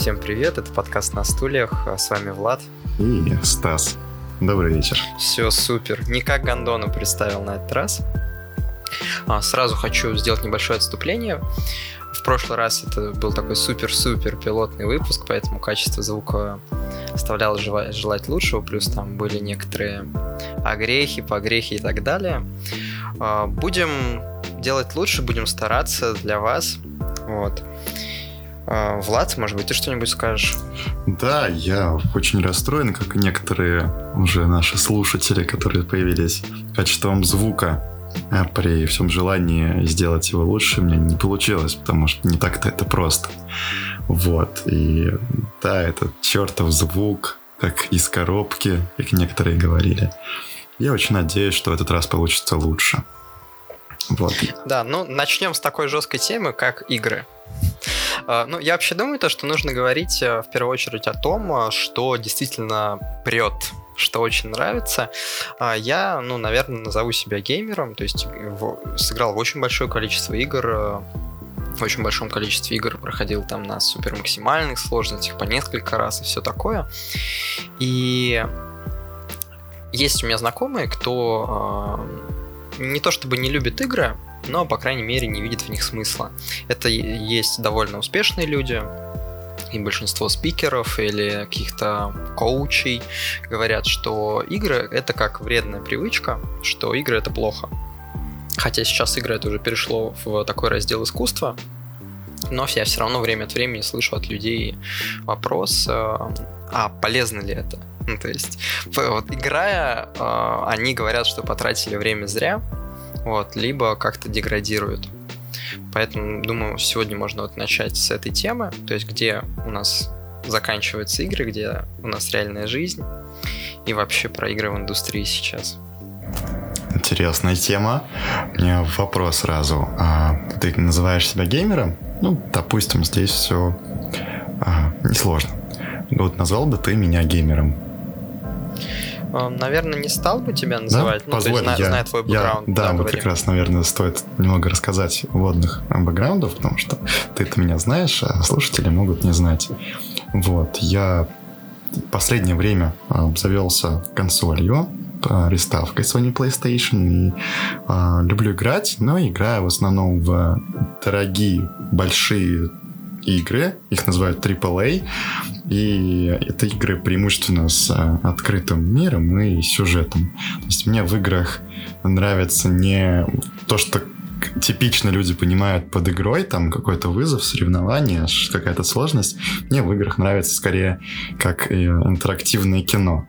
Всем привет, это подкаст «На стульях», с вами Влад. И Стас. Добрый вечер. Все супер. Не как Гондону представил на этот раз. А, сразу хочу сделать небольшое отступление. В прошлый раз это был такой супер-супер пилотный выпуск, поэтому качество звука оставляло желать лучшего, плюс там были некоторые огрехи, погрехи и так далее. А, будем делать лучше, будем стараться для вас. Вот. А, Влад, может быть, ты что-нибудь скажешь? Да, я очень расстроен, как и некоторые уже наши слушатели, которые появились качеством звука а при всем желании сделать его лучше, мне не получилось, потому что не так-то это просто. Вот. И да, этот чертов звук, как из коробки, как некоторые говорили. Я очень надеюсь, что в этот раз получится лучше. Вот. Да, ну начнем с такой жесткой темы, как игры. А, ну, я вообще думаю, то, что нужно говорить э, в первую очередь о том, э, что действительно прет что очень нравится. А, я, ну, наверное, назову себя геймером, то есть сыграл в очень большое количество игр, э, в очень большом количестве игр проходил там на супер максимальных сложностях по несколько раз и все такое. И есть у меня знакомые, кто не то чтобы не любит игры, но, по крайней мере, не видит в них смысла. Это есть довольно успешные люди, и большинство спикеров или каких-то коучей говорят, что игры — это как вредная привычка, что игры — это плохо. Хотя сейчас игры это уже перешло в такой раздел искусства, но я все равно время от времени слышу от людей вопрос, э, а полезно ли это? Ну, то есть, вот, играя, э, они говорят, что потратили время зря, вот, либо как-то деградируют. Поэтому, думаю, сегодня можно вот начать с этой темы, то есть где у нас заканчиваются игры, где у нас реальная жизнь и вообще про игры в индустрии сейчас. Интересная тема. У меня вопрос сразу. А, ты называешь себя геймером? Ну, допустим, здесь все а, несложно. Вот назвал бы ты меня геймером? Наверное, не стал бы тебя называть, да? ну, Позволь, то есть, я, зная твой бэкграунд. Я, да, да вот как раз, наверное, стоит немного рассказать водных бэкграундов, потому что ты это меня знаешь, а слушатели могут не знать. Вот, я в последнее время а, обзавелся консолью, приставкой Sony PlayStation и э, люблю играть, но играю в основном в дорогие большие игры, их называют AAA, и это игры преимущественно с а, открытым миром и сюжетом. То есть мне в играх нравится не то, что типично люди понимают под игрой, там какой-то вызов, соревнование, какая-то сложность. Мне в играх нравится скорее как интерактивное кино.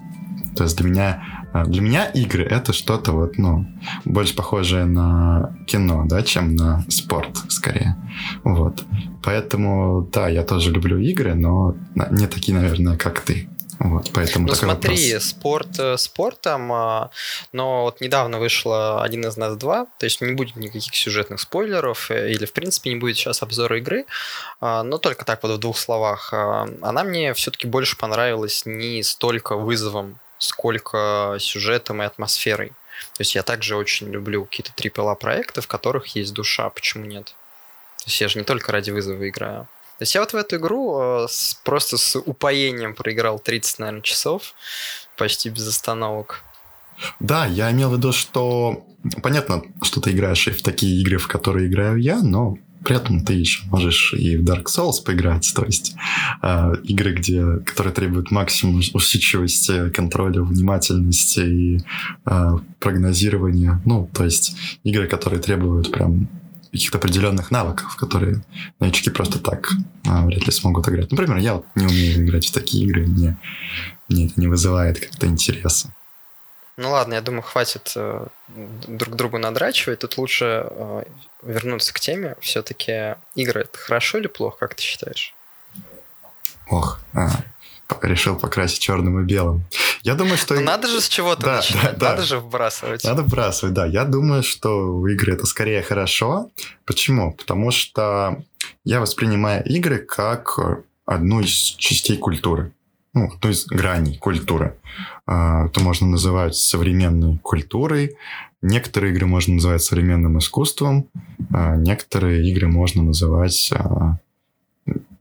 То есть для меня для меня игры это что-то вот, ну, больше похожее на кино, да, чем на спорт, скорее. Вот. Поэтому, да, я тоже люблю игры, но не такие, наверное, как ты. Вот, поэтому ну смотри, вопрос. спорт э, спортом, а, но вот недавно вышло «Один из нас два», то есть не будет никаких сюжетных спойлеров, э, или в принципе не будет сейчас обзора игры, а, но только так вот в двух словах. Она мне все-таки больше понравилась не столько вызовом сколько сюжетом и атмосферой. То есть я также очень люблю какие-то AAA проекты, в которых есть душа, почему нет? То есть я же не только ради вызова играю. То есть я вот в эту игру э, просто с упоением проиграл 30, наверное, часов, почти без остановок. Да, я имел в виду, что понятно, что ты играешь и в такие игры, в которые играю я, но при этом ты еще можешь и в Dark Souls поиграть, то есть э, игры, где, которые требуют максимум усидчивости, контроля, внимательности и э, прогнозирования. Ну, то есть игры, которые требуют прям каких-то определенных навыков, которые новички просто так а, вряд ли смогут играть. Например, я вот не умею играть в такие игры, мне, мне это не вызывает как-то интереса. Ну ладно, я думаю, хватит э, друг другу надрачивать. Тут лучше э, вернуться к теме. Все-таки игры это хорошо или плохо, как ты считаешь? Ох, а, решил покрасить черным и белым. Я думаю, что... Ну, надо же с чего-то да, начинать, да, надо да. же вбрасывать. Надо вбрасывать, да. Я думаю, что игры это скорее хорошо. Почему? Потому что я воспринимаю игры как одну из частей культуры ну, то есть граней культуры. А, это можно называть современной культурой. Некоторые игры можно называть современным искусством. А некоторые игры можно называть а,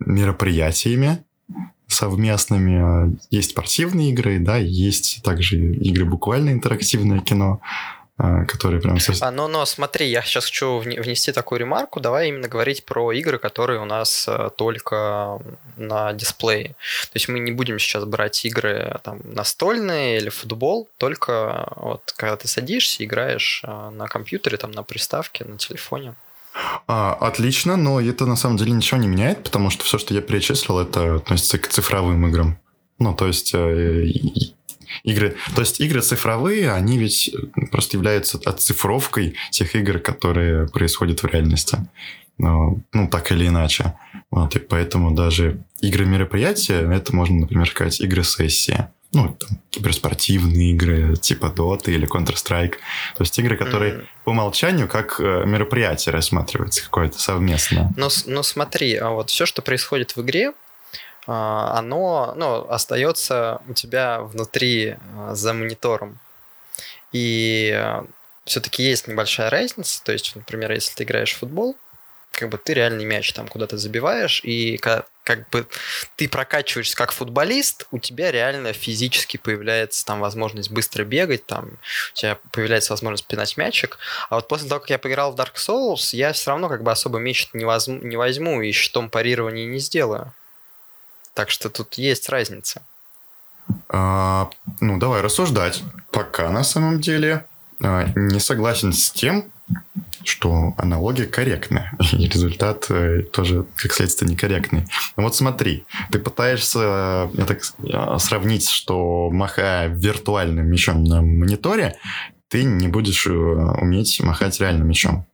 мероприятиями, совместными. Есть спортивные игры, да, есть также игры буквально интерактивное кино. А, которые прям совсем... А, но, но смотри, я сейчас хочу внести такую ремарку. Давай именно говорить про игры, которые у нас э, только на дисплее. То есть мы не будем сейчас брать игры там настольные или футбол, только вот когда ты садишься, играешь э, на компьютере, там на приставке, на телефоне. А, отлично, но это на самом деле ничего не меняет, потому что все, что я перечислил, это относится к цифровым играм. Ну, то есть э, игры. То есть игры цифровые, они ведь просто являются оцифровкой тех игр, которые происходят в реальности. Ну, ну так или иначе. Вот, и поэтому даже игры мероприятия, это можно, например, сказать, игры сессии. Ну, там, киберспортивные игры, типа Dota или Counter-Strike. То есть игры, которые mm. по умолчанию как э, мероприятие рассматриваются какое-то совместное. Но, но смотри, а вот все, что происходит в игре, оно ну, остается у тебя внутри а, за монитором. И а, все-таки есть небольшая разница. То есть, например, если ты играешь в футбол, как бы ты реальный мяч там куда-то забиваешь, и как, бы ты прокачиваешься как футболист, у тебя реально физически появляется там возможность быстро бегать, там у тебя появляется возможность пинать мячик. А вот после того, как я поиграл в Dark Souls, я все равно как бы особо меч не возьму, не возьму и щитом парирования не сделаю. Так что тут есть разница. А, ну, давай рассуждать. Пока на самом деле а, не согласен с тем, что аналогия корректная, и результат э, тоже, как следствие, некорректный. Но вот смотри, ты пытаешься так, э, сравнить, что махая виртуальным мечом на мониторе, ты не будешь э, уметь махать реальным мечом.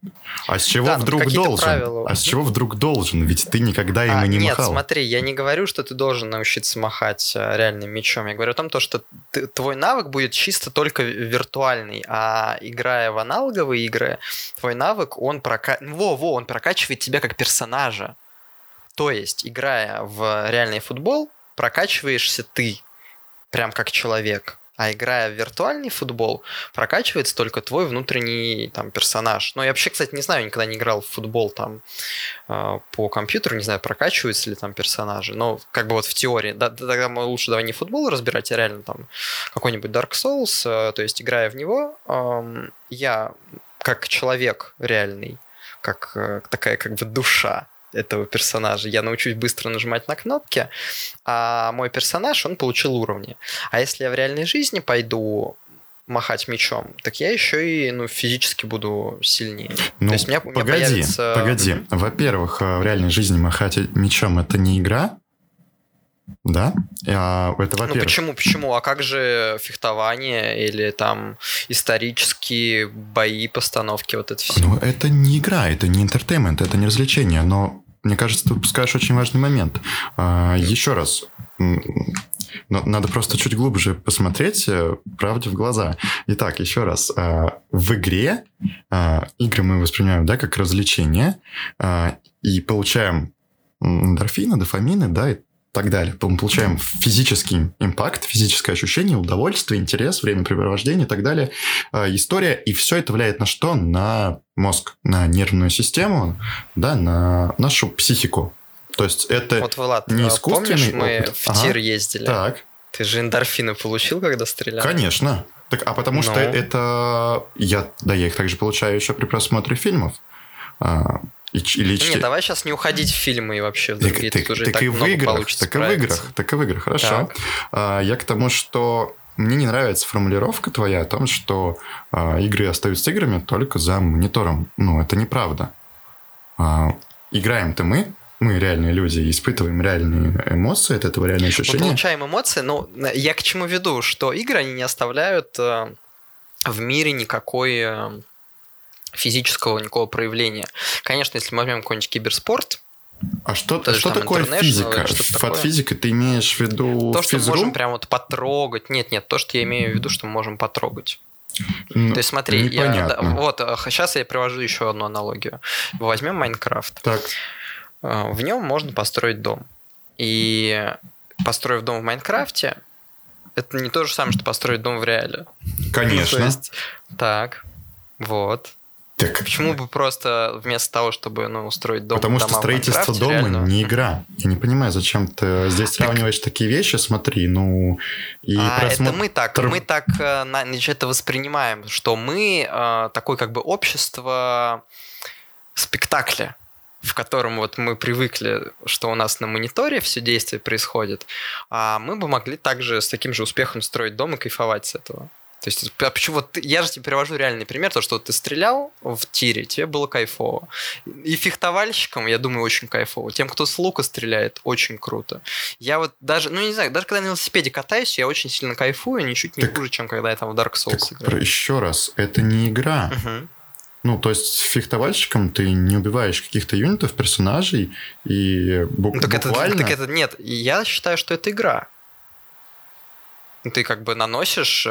А с чего да, вдруг должен? Правила. А с чего вдруг должен? Ведь ты никогда им а, не нет, махал. Нет, смотри, я не говорю, что ты должен научиться махать э, реальным мечом. Я говорю о том, что ты, твой навык будет чисто только виртуальный, а играя в аналоговые игры, твой навык, он, прока... во, во, он прокачивает тебя как персонажа. То есть, играя в реальный футбол, прокачиваешься ты, прям как человек. А играя в виртуальный футбол, прокачивается только твой внутренний там персонаж. Но я вообще, кстати, не знаю, никогда не играл в футбол там э, по компьютеру, не знаю, прокачиваются ли там персонажи. Но как бы вот в теории, да, тогда мы лучше давай не футбол разбирать, а реально там какой-нибудь Dark Souls, э, то есть играя в него, э, я как человек реальный, как э, такая как бы душа, этого персонажа. Я научусь быстро нажимать на кнопки, а мой персонаж, он получил уровни. А если я в реальной жизни пойду махать мечом, так я еще и ну, физически буду сильнее. Ну, То есть у меня, погоди, у меня появится... погоди. Во-первых, э, в реальной жизни махать мечом это не игра, да? А, это во-первых. Ну почему, почему? А как же фехтование или там исторические бои, постановки, вот это все? Ну, это не игра, это не интертеймент, это не развлечение, но мне кажется, ты упускаешь очень важный момент. А, еще раз, но надо просто чуть глубже посмотреть э, правде в глаза. Итак, еще раз. А, в игре а, игры мы воспринимаем да, как развлечение а, и получаем эндорфины, дофамины, да, и так далее. Мы получаем физический импакт, физическое ощущение, удовольствие, интерес, времяпрепровождение и так далее. А, история, и все это влияет на что? На мозг, на нервную систему, да, на нашу психику. То есть это вот, Влад, не а искусственный помнишь, мы опыт. в тир ездили? Так. Ты же эндорфины получил, когда стрелял? Конечно. Так, а потому ну. что это... Я, да, я их также получаю еще при просмотре фильмов. А, или Нет, давай сейчас не уходить в фильмы и вообще в другие. Так, так, так, так и в играх, так и в играх, так и в играх, хорошо. А, я к тому, что мне не нравится формулировка твоя о том, что а, игры остаются играми только за монитором. Ну, это неправда. А, играем-то мы, мы реальные люди, испытываем реальные эмоции от этого реальные ощущения. Мы получаем эмоции, но я к чему веду, что игры, они не оставляют э, в мире никакой э, физического никакого проявления. Конечно, если мы возьмем какой-нибудь киберспорт, а что, то что такое физика? Под физикой ты имеешь в виду То, что мы можем прям вот потрогать. Нет, нет, то, что я имею в виду, что мы можем потрогать. Ну, то есть смотри, я, да, вот сейчас я привожу еще одну аналогию. Возьмем Майнкрафт. Так. А, в нем можно построить дом. И построив дом в Майнкрафте, это не то же самое, что построить дом в реале. Конечно. то есть, так, вот. Так. Почему бы просто вместо того, чтобы ну, устроить дом Потому что строительство дома реально... не игра. Я не понимаю, зачем ты здесь сравниваешь такие вещи, смотри, ну... И а, просмотр... Это мы так, мы так значит, это воспринимаем, что мы э, такое как бы общество спектакля в котором вот мы привыкли, что у нас на мониторе все действие происходит, а мы бы могли также с таким же успехом строить дом и кайфовать с этого. То есть, а почему вот я же тебе привожу реальный пример, то, что ты стрелял в тире, тебе было кайфово. И фехтовальщикам, я думаю, очень кайфово. Тем, кто с лука стреляет, очень круто. Я вот даже, ну не знаю, даже когда на велосипеде катаюсь, я очень сильно кайфую, ничуть не так, хуже, чем когда я там в Dark Souls так, играю. Еще раз, это не игра. Угу. Ну, то есть фехтовальщиком ты не убиваешь каких-то юнитов, персонажей, и бу- ну, так буквально... Это, так это нет, я считаю, что это игра. Ты как бы наносишь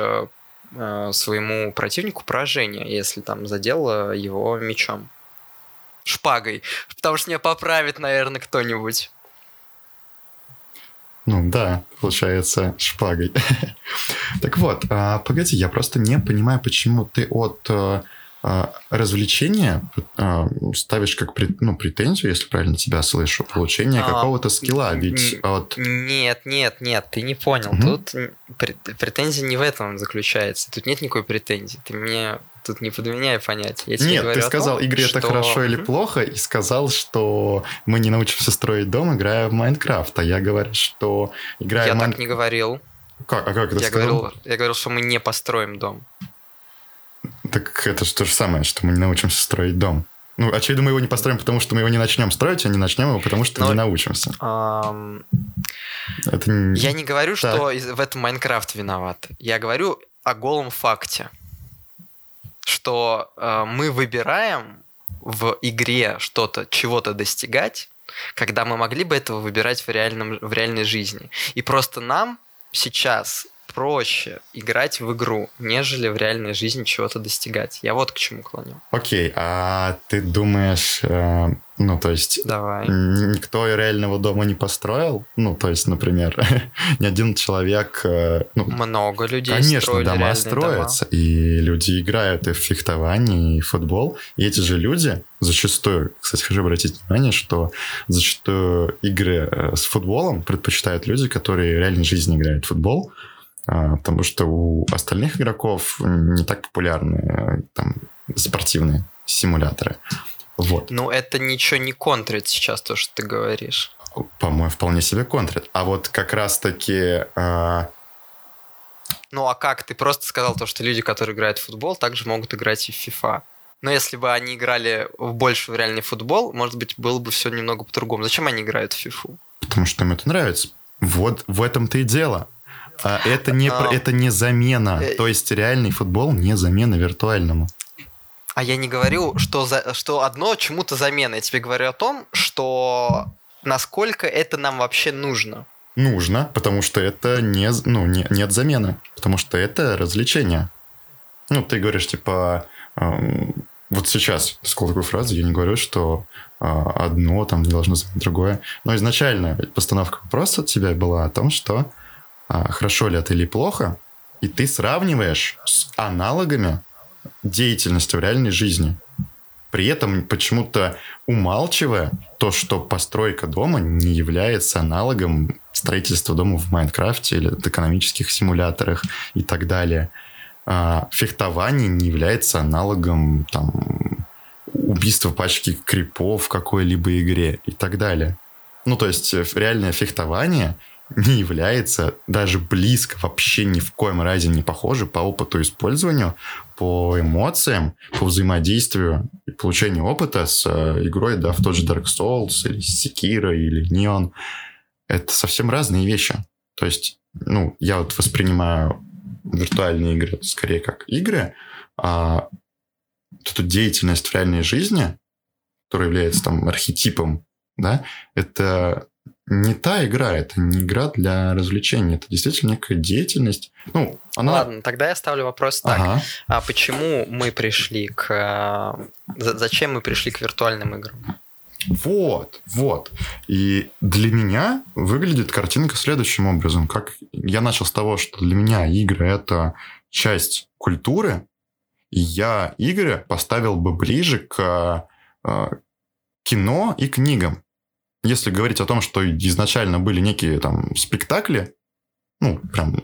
э, э, своему противнику поражение, если там задел его мечом. Шпагой. Потому что меня поправит, наверное, кто-нибудь. Ну да, получается, шпагой. так вот, а, погоди, я просто не понимаю, почему ты от э, развлечение а, ставишь как ну, претензию, если правильно тебя слышу, получение а, какого-то скилла. Ведь от... Нет, нет, нет, ты не понял. Угу. Тут претензия не в этом заключается. Тут нет никакой претензии. Ты мне тут не подменяй понятия. Я тебе Нет, ты сказал, том, игре что... это хорошо или плохо, и сказал, что мы не научимся строить дом, играя в Майнкрафт. А я говорю, что играя Я в Майн... так не говорил. Как? А как это я сказал? Говорил, я говорил, что мы не построим дом. Так это же то же самое, что мы не научимся строить дом. Ну, очевидно, мы его не построим, потому что мы его не начнем строить, а не начнем его, потому что Но, не научимся. Эм... Это не... Я не говорю, так. что в этом Майнкрафт виноват. Я говорю о голом факте, что э, мы выбираем в игре что-то, чего-то достигать, когда мы могли бы этого выбирать в, реальном, в реальной жизни. И просто нам сейчас проще играть в игру, нежели в реальной жизни чего-то достигать. Я вот к чему клоню. Окей, а ты думаешь, э, ну, то есть... Давай. Никто реального дома не построил? Ну, то есть, например, ни один человек... Э, ну, Много людей Конечно, дома строятся, дома. и люди играют и в фехтование, и в футбол. И эти же люди зачастую, кстати, хочу обратить внимание, что зачастую игры э, с футболом предпочитают люди, которые в реальной жизни играют в футбол, потому что у остальных игроков не так популярны э, там, спортивные симуляторы. Вот. Ну, это ничего не контрит сейчас, то, что ты говоришь. По-моему, вполне себе контрит. А вот как раз-таки... Э... Ну, а как? Ты просто сказал то, что люди, которые играют в футбол, также могут играть и в FIFA. Но если бы они играли в больше в реальный футбол, может быть, было бы все немного по-другому. Зачем они играют в FIFA? Потому что им это нравится. Вот в этом-то и дело. А это, не, а, это не замена. Э, То есть реальный футбол не замена виртуальному. А я не говорю, что, за, что одно чему-то замена. Я тебе говорю о том, что насколько это нам вообще нужно. Нужно, потому что это не, ну, не, нет замены. Потому что это развлечение. Ну, ты говоришь, типа, эм, вот сейчас, сказал такую фразу, я не говорю, что э, одно там не должно заменить другое. Но изначально постановка вопроса от тебя была о том, что хорошо ли это или плохо, и ты сравниваешь с аналогами деятельности в реальной жизни. При этом почему-то умалчивая то, что постройка дома не является аналогом строительства дома в Майнкрафте или экономических симуляторах и так далее. А, фехтование не является аналогом там, убийства пачки крипов в какой-либо игре и так далее. Ну, то есть э, реальное фехтование — не является даже близко, вообще ни в коем разе не похоже по опыту использования, по эмоциям, по взаимодействию и получению опыта с э, игрой, да, в тот же Dark Souls или Sekiro или Neon. Это совсем разные вещи. То есть, ну, я вот воспринимаю виртуальные игры скорее как игры, а эту деятельность в реальной жизни, которая является там архетипом, да, это не та игра, это не игра для развлечения, это действительно некая деятельность. Ну, она... Ладно, тогда я ставлю вопрос так. Ага. А почему мы пришли к... Э, зачем мы пришли к виртуальным играм? Вот, вот. И для меня выглядит картинка следующим образом. Как я начал с того, что для меня игры это часть культуры, я игры поставил бы ближе к э, кино и книгам. Если говорить о том, что изначально были некие там спектакли, ну, прям,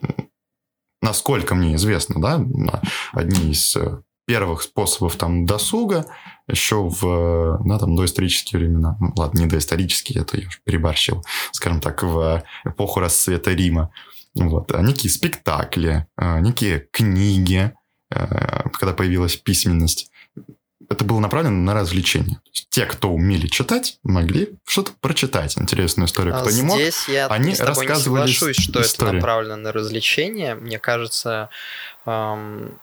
насколько мне известно, да, одни из э, первых способов там досуга, еще в да, там, доисторические времена. Ну, ладно, не доисторические, это я уже переборщил, скажем так, в эпоху расцвета Рима. Вот. А некие спектакли, а, некие книги, когда появилась письменность. Это было направлено на развлечение. Те, кто умели читать, могли что-то прочитать. Интересную историю. Кто а не мог, я они с тобой рассказывали не соглашусь, что истории. это направлено на развлечение. Мне кажется, эм,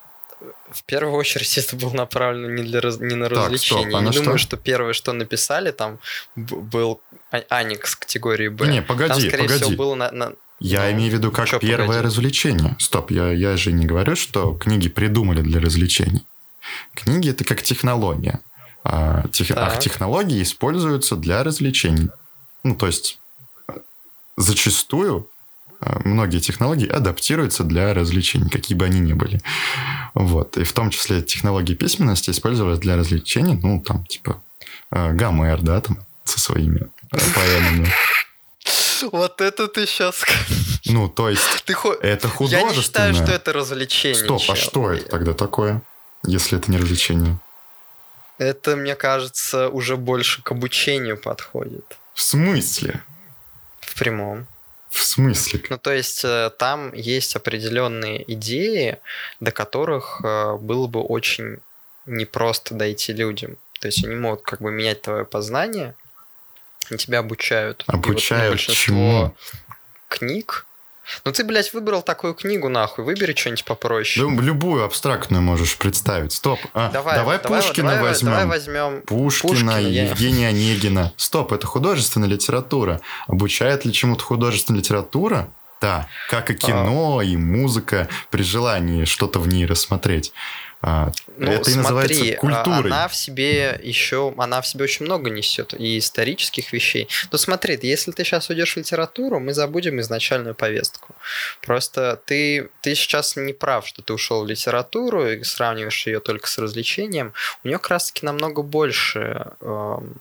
в первую очередь это было направлено не, для, не на развлечение. Так, стоп, а не думаю, что? что первое, что написали, там был аникс категории Б. Не, погоди, там, скорее погоди. всего, было на, на я ну, имею в виду как первое погоди. развлечение. Стоп, я, я же не говорю, что книги придумали для развлечений. Книги это как технология. А, тех, а технологии используются для развлечений. Ну, то есть зачастую а, многие технологии адаптируются для развлечений, какие бы они ни были. Вот. И в том числе технологии письменности использовались для развлечений, ну, там, типа, а, Гомер, да, там, со своими поэмами. Вот это ты сейчас... Ну, то есть, ты хо... это художественное. Я не считаю, что это развлечение. Стоп, а что это тогда такое, если это не развлечение? Это, мне кажется, уже больше к обучению подходит. В смысле? В прямом. В смысле? Ну, то есть э, там есть определенные идеи, до которых э, было бы очень непросто дойти людям. То есть они могут как бы менять твое познание, и тебя обучают. Обучают и вот, ну, большинство чему? книг. Ну ты, блядь, выбрал такую книгу, нахуй. Выбери что-нибудь попроще. Ну, любую абстрактную можешь представить. Стоп. А, давай, давай, давай Пушкина давай, возьмем. Давай возьмем Пушкина, Пушкина Евгения я... Онегина. Стоп, это художественная литература. Обучает ли чему-то художественная литература? Да, как и кино, а... и музыка, при желании что-то в ней рассмотреть. А, ну, это и называется а культурой. Она в себе еще, она в себе очень много несет и исторических вещей. Но смотри, если ты сейчас уйдешь в литературу, мы забудем изначальную повестку. Просто ты, ты сейчас не прав, что ты ушел в литературу и сравниваешь ее только с развлечением. У нее как раз-таки намного больше эм,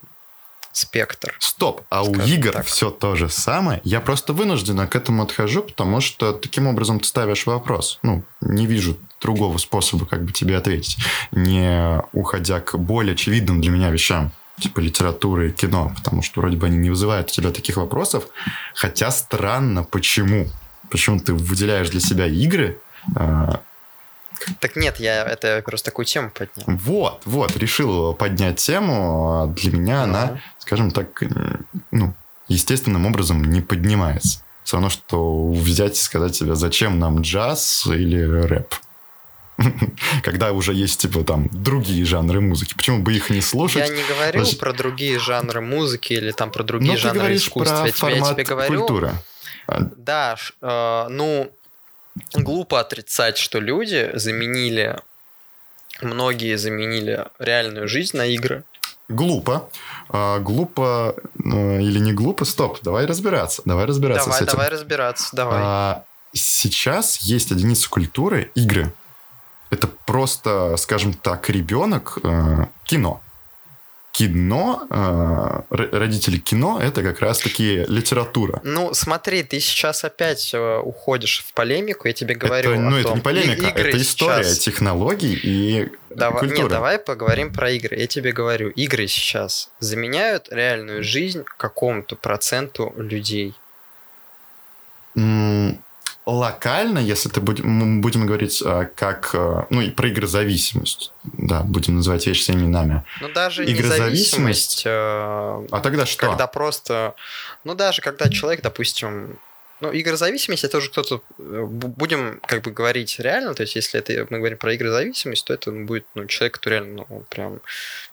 спектр. Стоп, а у игр так. все то же самое. Я просто вынужденно к этому отхожу, потому что таким образом ты ставишь вопрос. Ну, не вижу другого способа, как бы тебе ответить, не уходя к более очевидным для меня вещам типа литературы и кино, потому что вроде бы они не вызывают у тебя таких вопросов. Хотя странно, почему? Почему ты выделяешь для себя игры, а, так нет, я это просто такую тему поднял. Вот, вот, решил поднять тему. А для меня ну. она, скажем так, ну, естественным образом не поднимается. Все равно, что взять и сказать себе, зачем нам джаз или рэп. Когда уже есть, типа, там, другие жанры музыки. Почему бы их не слушать? Я не говорю Значит... про другие жанры музыки или там про другие Но жанры искусства. Про формат я тебе говорю... культуры. Да, э, ну, глупо отрицать, что люди заменили, многие заменили реальную жизнь на игры. Глупо. А, глупо э, или не глупо? Стоп, давай разбираться. Давай разбираться давай, с этим. Давай разбираться, давай. А, сейчас есть единица культуры игры. Это просто, скажем так, ребенок э, кино кино, э, родители кино, это как раз-таки литература. Ну, смотри, ты сейчас опять э, уходишь в полемику, я тебе говорю это, Ну, это не полемика, это история сейчас... технологий и давай, культуры. Нет, давай поговорим про игры. Я тебе говорю, игры сейчас заменяют реальную жизнь какому-то проценту людей локально, если ты будем, будем говорить а, как, а, ну, и про игрозависимость, да, будем называть вещи своими именами. Ну, даже игрозависимость... Э, а тогда что? Когда просто... Ну, даже когда человек, допустим... Ну, игрозависимость это уже кто-то... Э, будем как бы говорить реально, то есть если это мы говорим про игрозависимость, то это будет ну, человек, который реально ну, прям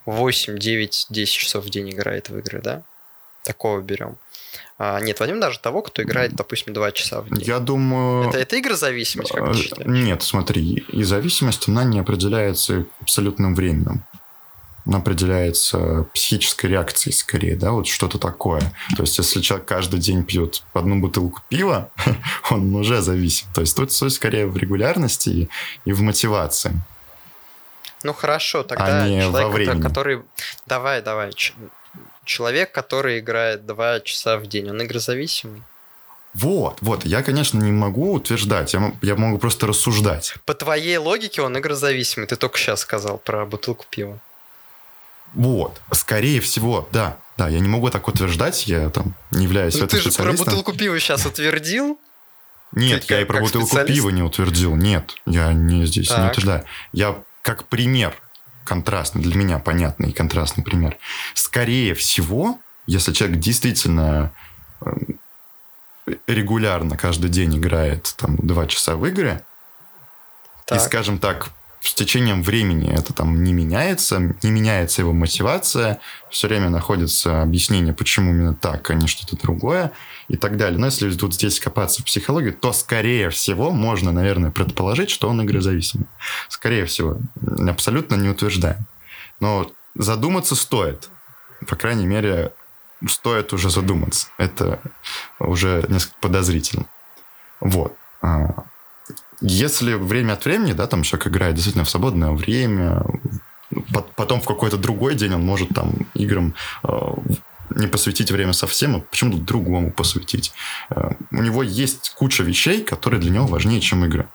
8, 9, 10 часов в день играет в игры, да? Такого берем. А, нет, возьмем даже того, кто играет, допустим, 2 часа в день. Я думаю... Это, это игрозависимость, как ты а, считаешь? Нет, смотри, и зависимость, она не определяется абсолютным временем. Она определяется психической реакцией скорее, да, вот что-то такое. То есть, если человек каждый день пьет одну бутылку пива, он уже зависим. То есть, тут суть скорее в регулярности и, и в мотивации. Ну хорошо, тогда а человек, который... Давай, давай. Человек, который играет 2 часа в день, он игрозависимый? Вот, вот, я, конечно, не могу утверждать, я, я могу просто рассуждать. По твоей логике он игрозависимый, ты только сейчас сказал про бутылку пива. Вот, скорее всего, да, да, я не могу так утверждать, я там не являюсь ну, ты же про бутылку пива сейчас утвердил? Нет, ты я и про бутылку пива не утвердил, нет, я не здесь так. не утверждаю. Я как пример контрастный, для меня понятный контрастный пример. Скорее всего, если человек действительно эм, регулярно каждый день играет там два часа в игры, так. и, скажем так, с течением времени это там не меняется, не меняется его мотивация, все время находится объяснение, почему именно так, а не что-то другое и так далее. Но если тут здесь копаться в психологию, то, скорее всего, можно, наверное, предположить, что он игрозависимый. Скорее всего. Абсолютно не утверждаем. Но задуматься стоит. По крайней мере, стоит уже задуматься. Это уже несколько подозрительно. Вот. Если время от времени, да, там человек играет действительно в свободное время, потом в какой-то другой день он может там играм а, не посвятить время совсем, а почему-то другому посвятить. А, у него есть куча вещей, которые для него важнее, чем игры.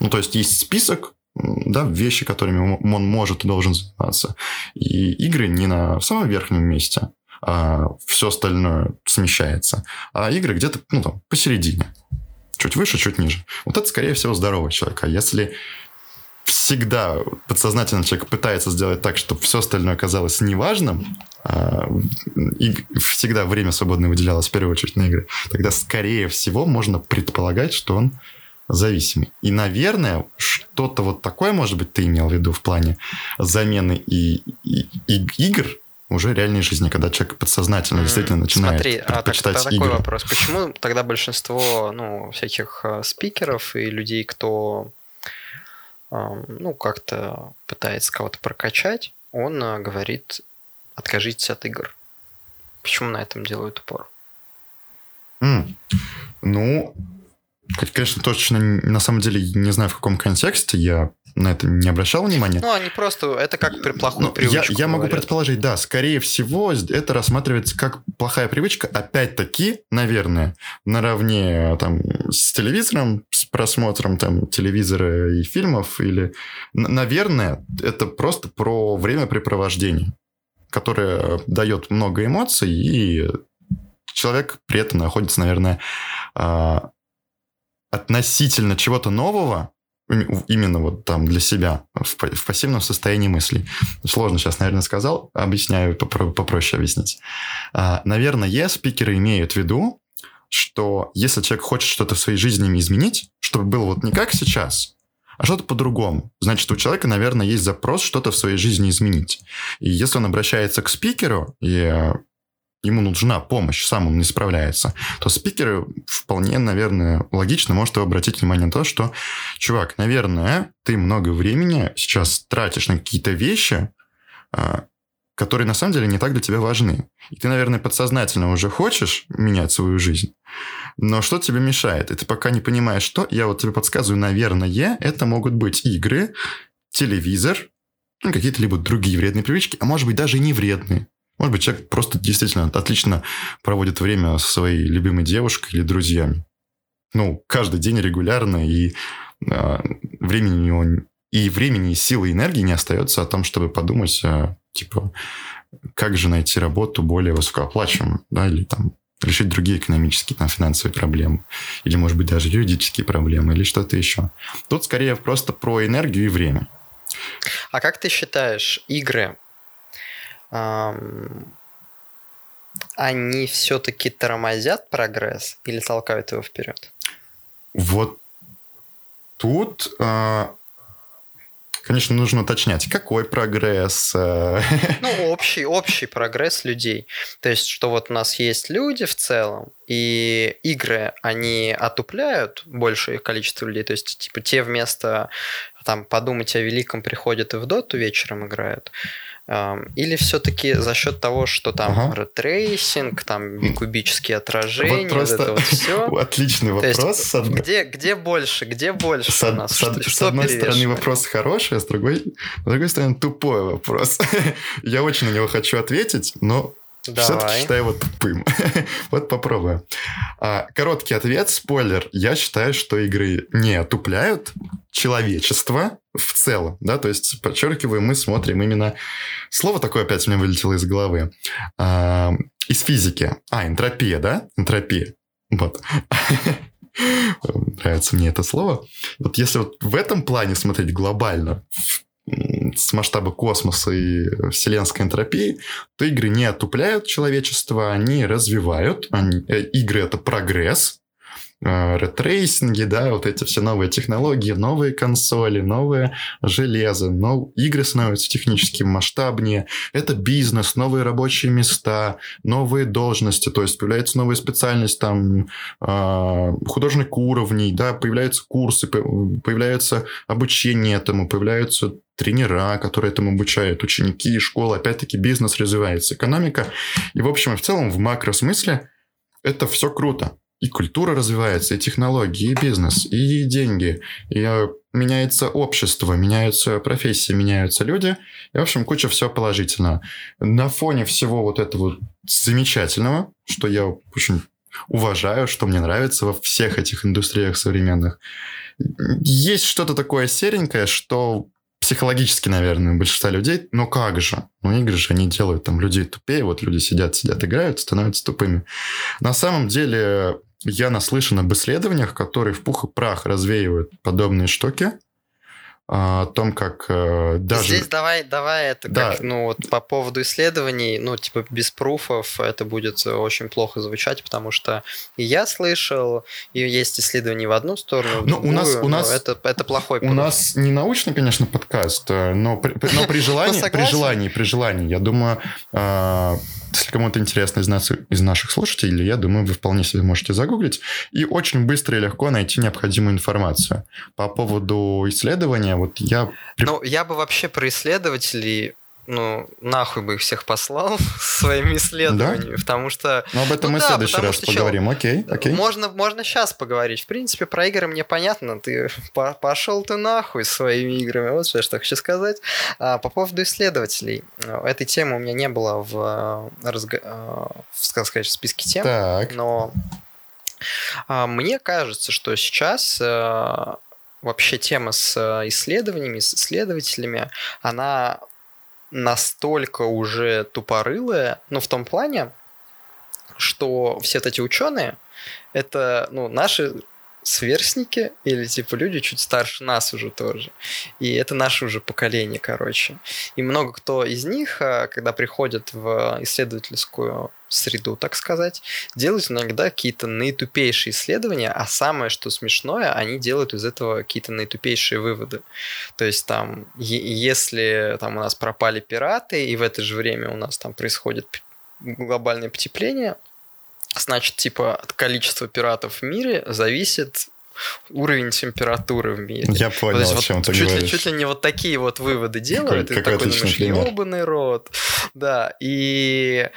Ну, то есть есть список, да, вещи, которыми он может и должен заниматься. И игры не на самом верхнем месте, а все остальное смещается. А игры где-то, ну, там, посередине. Чуть выше, чуть ниже. Вот это, скорее всего, здоровый человек. А если всегда подсознательно человек пытается сделать так, чтобы все остальное оказалось неважным, а, и всегда время свободное выделялось в первую очередь на игры, тогда, скорее всего, можно предполагать, что он зависимый. И, наверное, что-то вот такое, может быть, ты имел в виду в плане замены и, и, и игр, уже реальной жизни, когда человек подсознательно действительно начинает Смотри, а так, игры. такой вопрос. Почему тогда большинство ну, всяких э, спикеров и людей, кто ну, как-то пытается кого-то прокачать, он э, говорит, откажитесь от игр. Почему на этом делают упор? Mm. Ну, конечно, точно на самом деле не знаю, в каком контексте. Я на это не обращал внимания. Ну, они просто... Это как при плохую ну, привычку. Я, я могу предположить, да, скорее всего, это рассматривается как плохая привычка. Опять-таки, наверное, наравне там, с телевизором, с просмотром там, телевизора и фильмов. Или, наверное, это просто про времяпрепровождение, которое дает много эмоций, и человек при этом находится, наверное, а, относительно чего-то нового, именно вот там для себя, в, пассивном состоянии мыслей. Сложно сейчас, наверное, сказал, объясняю, попро- попроще объяснить. А, наверное, спикеры имеют в виду, что если человек хочет что-то в своей жизни изменить, чтобы было вот не как сейчас, а что-то по-другому. Значит, у человека, наверное, есть запрос что-то в своей жизни изменить. И если он обращается к спикеру и ему нужна помощь, сам он не справляется, то спикеры вполне, наверное, логично может обратить внимание на то, что, чувак, наверное, ты много времени сейчас тратишь на какие-то вещи, а, которые на самом деле не так для тебя важны. И ты, наверное, подсознательно уже хочешь менять свою жизнь, но что тебе мешает? И ты пока не понимаешь, что. Я вот тебе подсказываю, наверное, это могут быть игры, телевизор, ну, какие-то либо другие вредные привычки, а может быть даже и не вредные. Может быть, человек просто действительно отлично проводит время со своей любимой девушкой или друзьями. Ну, каждый день регулярно, и э, времени у него и времени, и силы, и энергии не остается о том, чтобы подумать, э, типа, как же найти работу более высокооплачиваемую, да, или там решить другие экономические, там, финансовые проблемы, или, может быть, даже юридические проблемы, или что-то еще. Тут скорее просто про энергию и время. А как ты считаешь, игры они все-таки тормозят прогресс или толкают его вперед? Вот тут, а, конечно, нужно уточнять, какой прогресс. А. Ну, общий, общий прогресс людей. То есть, что вот у нас есть люди в целом, и игры, они отупляют большее количество людей. То есть, типа, те вместо там подумать о великом приходят и в доту вечером играют, или все-таки за счет того, что там ага. ray tracing, там бикубические отражения, вот, просто вот это вот все. Отличный вопрос. есть, где, где больше, где больше с, у нас? С, что, с что одной стороны вопрос хороший, а с другой, с другой стороны тупой вопрос. Я очень на него хочу ответить, но все-таки считаю его тупым. вот попробуем. А, короткий ответ, спойлер. Я считаю, что игры не отупляют человечество в целом, да, то есть, подчеркиваю, мы смотрим именно... Слово такое опять мне вылетело из головы. А, из физики. А, энтропия, да? Энтропия. Вот. Нравится мне это слово. Вот если вот в этом плане смотреть глобально, с масштаба космоса и вселенской энтропии, то игры не отупляют человечество, они развивают. Они, э, игры — это прогресс, ray tracing и, да, вот эти все новые технологии, новые консоли, новое железо, но игры становятся технически масштабнее. Это бизнес, новые рабочие места, новые должности, то есть появляется новая специальность, там, э, художник уровней, да, появляются курсы, появляется обучение этому, появляются тренера, которые этому обучают, ученики, школы, опять-таки бизнес развивается, экономика. И, в общем и в целом, в макросмысле это все круто. И культура развивается, и технологии, и бизнес, и деньги, и э, меняется общество, меняются профессии, меняются люди. И, в общем, куча всего положительного. На фоне всего вот этого замечательного, что я очень уважаю, что мне нравится во всех этих индустриях современных, есть что-то такое серенькое, что психологически, наверное, у большинства людей. Но как же? Ну, игры же они делают там людей тупее. Вот люди сидят, сидят, играют, становятся тупыми. На самом деле, я наслышан об исследованиях, которые в пух и прах развеивают подобные штуки о том, как э, даже... Здесь давай, давай это да. как, ну вот по поводу исследований, ну типа без пруфов это будет очень плохо звучать, потому что и я слышал, и есть исследования в одну сторону, в ну, у нас, у нас это, это плохой У нас не научный, конечно, подкаст, э, но при, но при желании, при желании, при желании, я думаю, э, если кому-то интересно из, нас, из наших слушателей, я думаю, вы вполне себе можете загуглить и очень быстро и легко найти необходимую информацию. По поводу исследования, вот я... Ну, я бы вообще про исследователей ну, нахуй бы их всех послал своими исследованиями, да? потому что... Ну, об этом ну, мы да, в следующий раз что, поговорим, окей, окей. Можно, можно сейчас поговорить. В принципе, про игры мне понятно, ты пошел ты нахуй своими играми, вот что я что хочу сказать. А, по поводу исследователей. Этой темы у меня не было в, разго... в, сказать, в списке тем, так. но а, мне кажется, что сейчас а, вообще тема с исследованиями, с исследователями, она настолько уже тупорылая, ну, в том плане, что все эти ученые, это, ну, наши сверстники или типа люди чуть старше нас уже тоже. И это наше уже поколение, короче. И много кто из них, а, когда приходят в исследовательскую среду, так сказать, делают иногда какие-то наитупейшие исследования, а самое, что смешное, они делают из этого какие-то наитупейшие выводы. То есть там, если там у нас пропали пираты, и в это же время у нас там происходит глобальное потепление, значит, типа, от количества пиратов в мире зависит уровень температуры в мире. Я понял, вот, о чем вот, ты чуть говоришь. Ли, чуть ли не вот такие вот выводы делают. Какой, и какой такой думаешь, ебаный рот. Да, и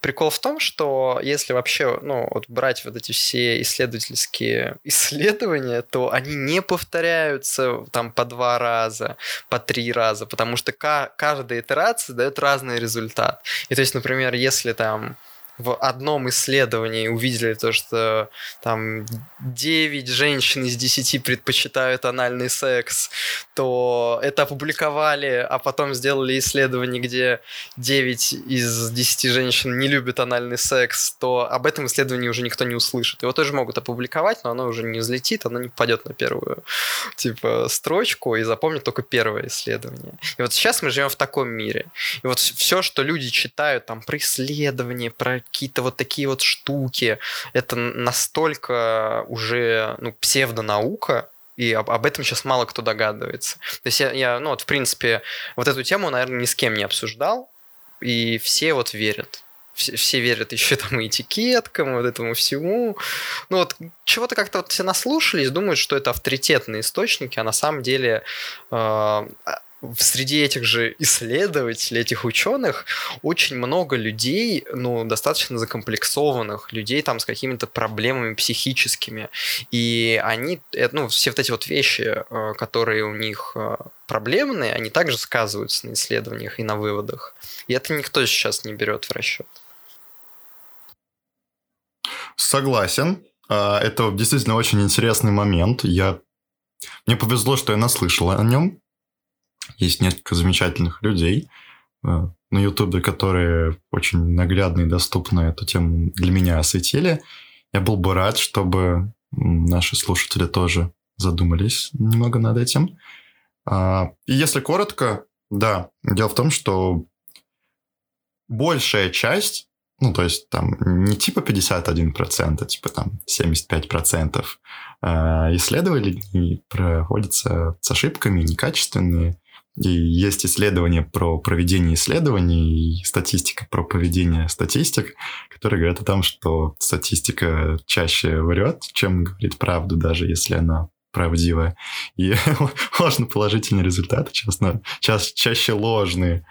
прикол в том, что если вообще, ну, вот брать вот эти все исследовательские исследования, то они не повторяются там по два раза, по три раза, потому что каждая итерация дает разный результат. И то есть, например, если там в одном исследовании увидели то, что там 9 женщин из 10 предпочитают анальный секс, то это опубликовали, а потом сделали исследование, где 9 из 10 женщин не любят анальный секс, то об этом исследовании уже никто не услышит. Его тоже могут опубликовать, но оно уже не взлетит, оно не попадет на первую типа строчку и запомнит только первое исследование. И вот сейчас мы живем в таком мире. И вот все, что люди читают там про исследования, про какие-то вот такие вот штуки. Это настолько уже ну, псевдонаука, и об, об этом сейчас мало кто догадывается. То есть я, я, ну вот в принципе, вот эту тему, наверное, ни с кем не обсуждал, и все вот верят все, все верят еще там и этикеткам, вот этому всему. Ну вот чего-то как-то вот все наслушались, думают, что это авторитетные источники, а на самом деле э, среди этих же исследователей, этих ученых, очень много людей, ну, достаточно закомплексованных, людей там с какими-то проблемами психическими. И они, э, ну, все вот эти вот вещи, э, которые у них э, проблемные, они также сказываются на исследованиях и на выводах. И это никто сейчас не берет в расчет. Согласен. А, это действительно очень интересный момент. Я... Мне повезло, что я наслышал о нем. Есть несколько замечательных людей э, на Ютубе, которые очень наглядно и доступно эту тему для меня осветили. Я был бы рад, чтобы наши слушатели тоже задумались немного над этим. А, и если коротко, да, дело в том, что большая часть, ну, то есть там не типа 51%, а типа там 75% а, исследований проводятся с ошибками, некачественные, и есть исследования про проведение исследований и статистика про поведение статистик, которые говорят о том, что статистика чаще врет, чем говорит правду, даже если она правдивая. И ложно положительные результаты честно, ча чаще ложные,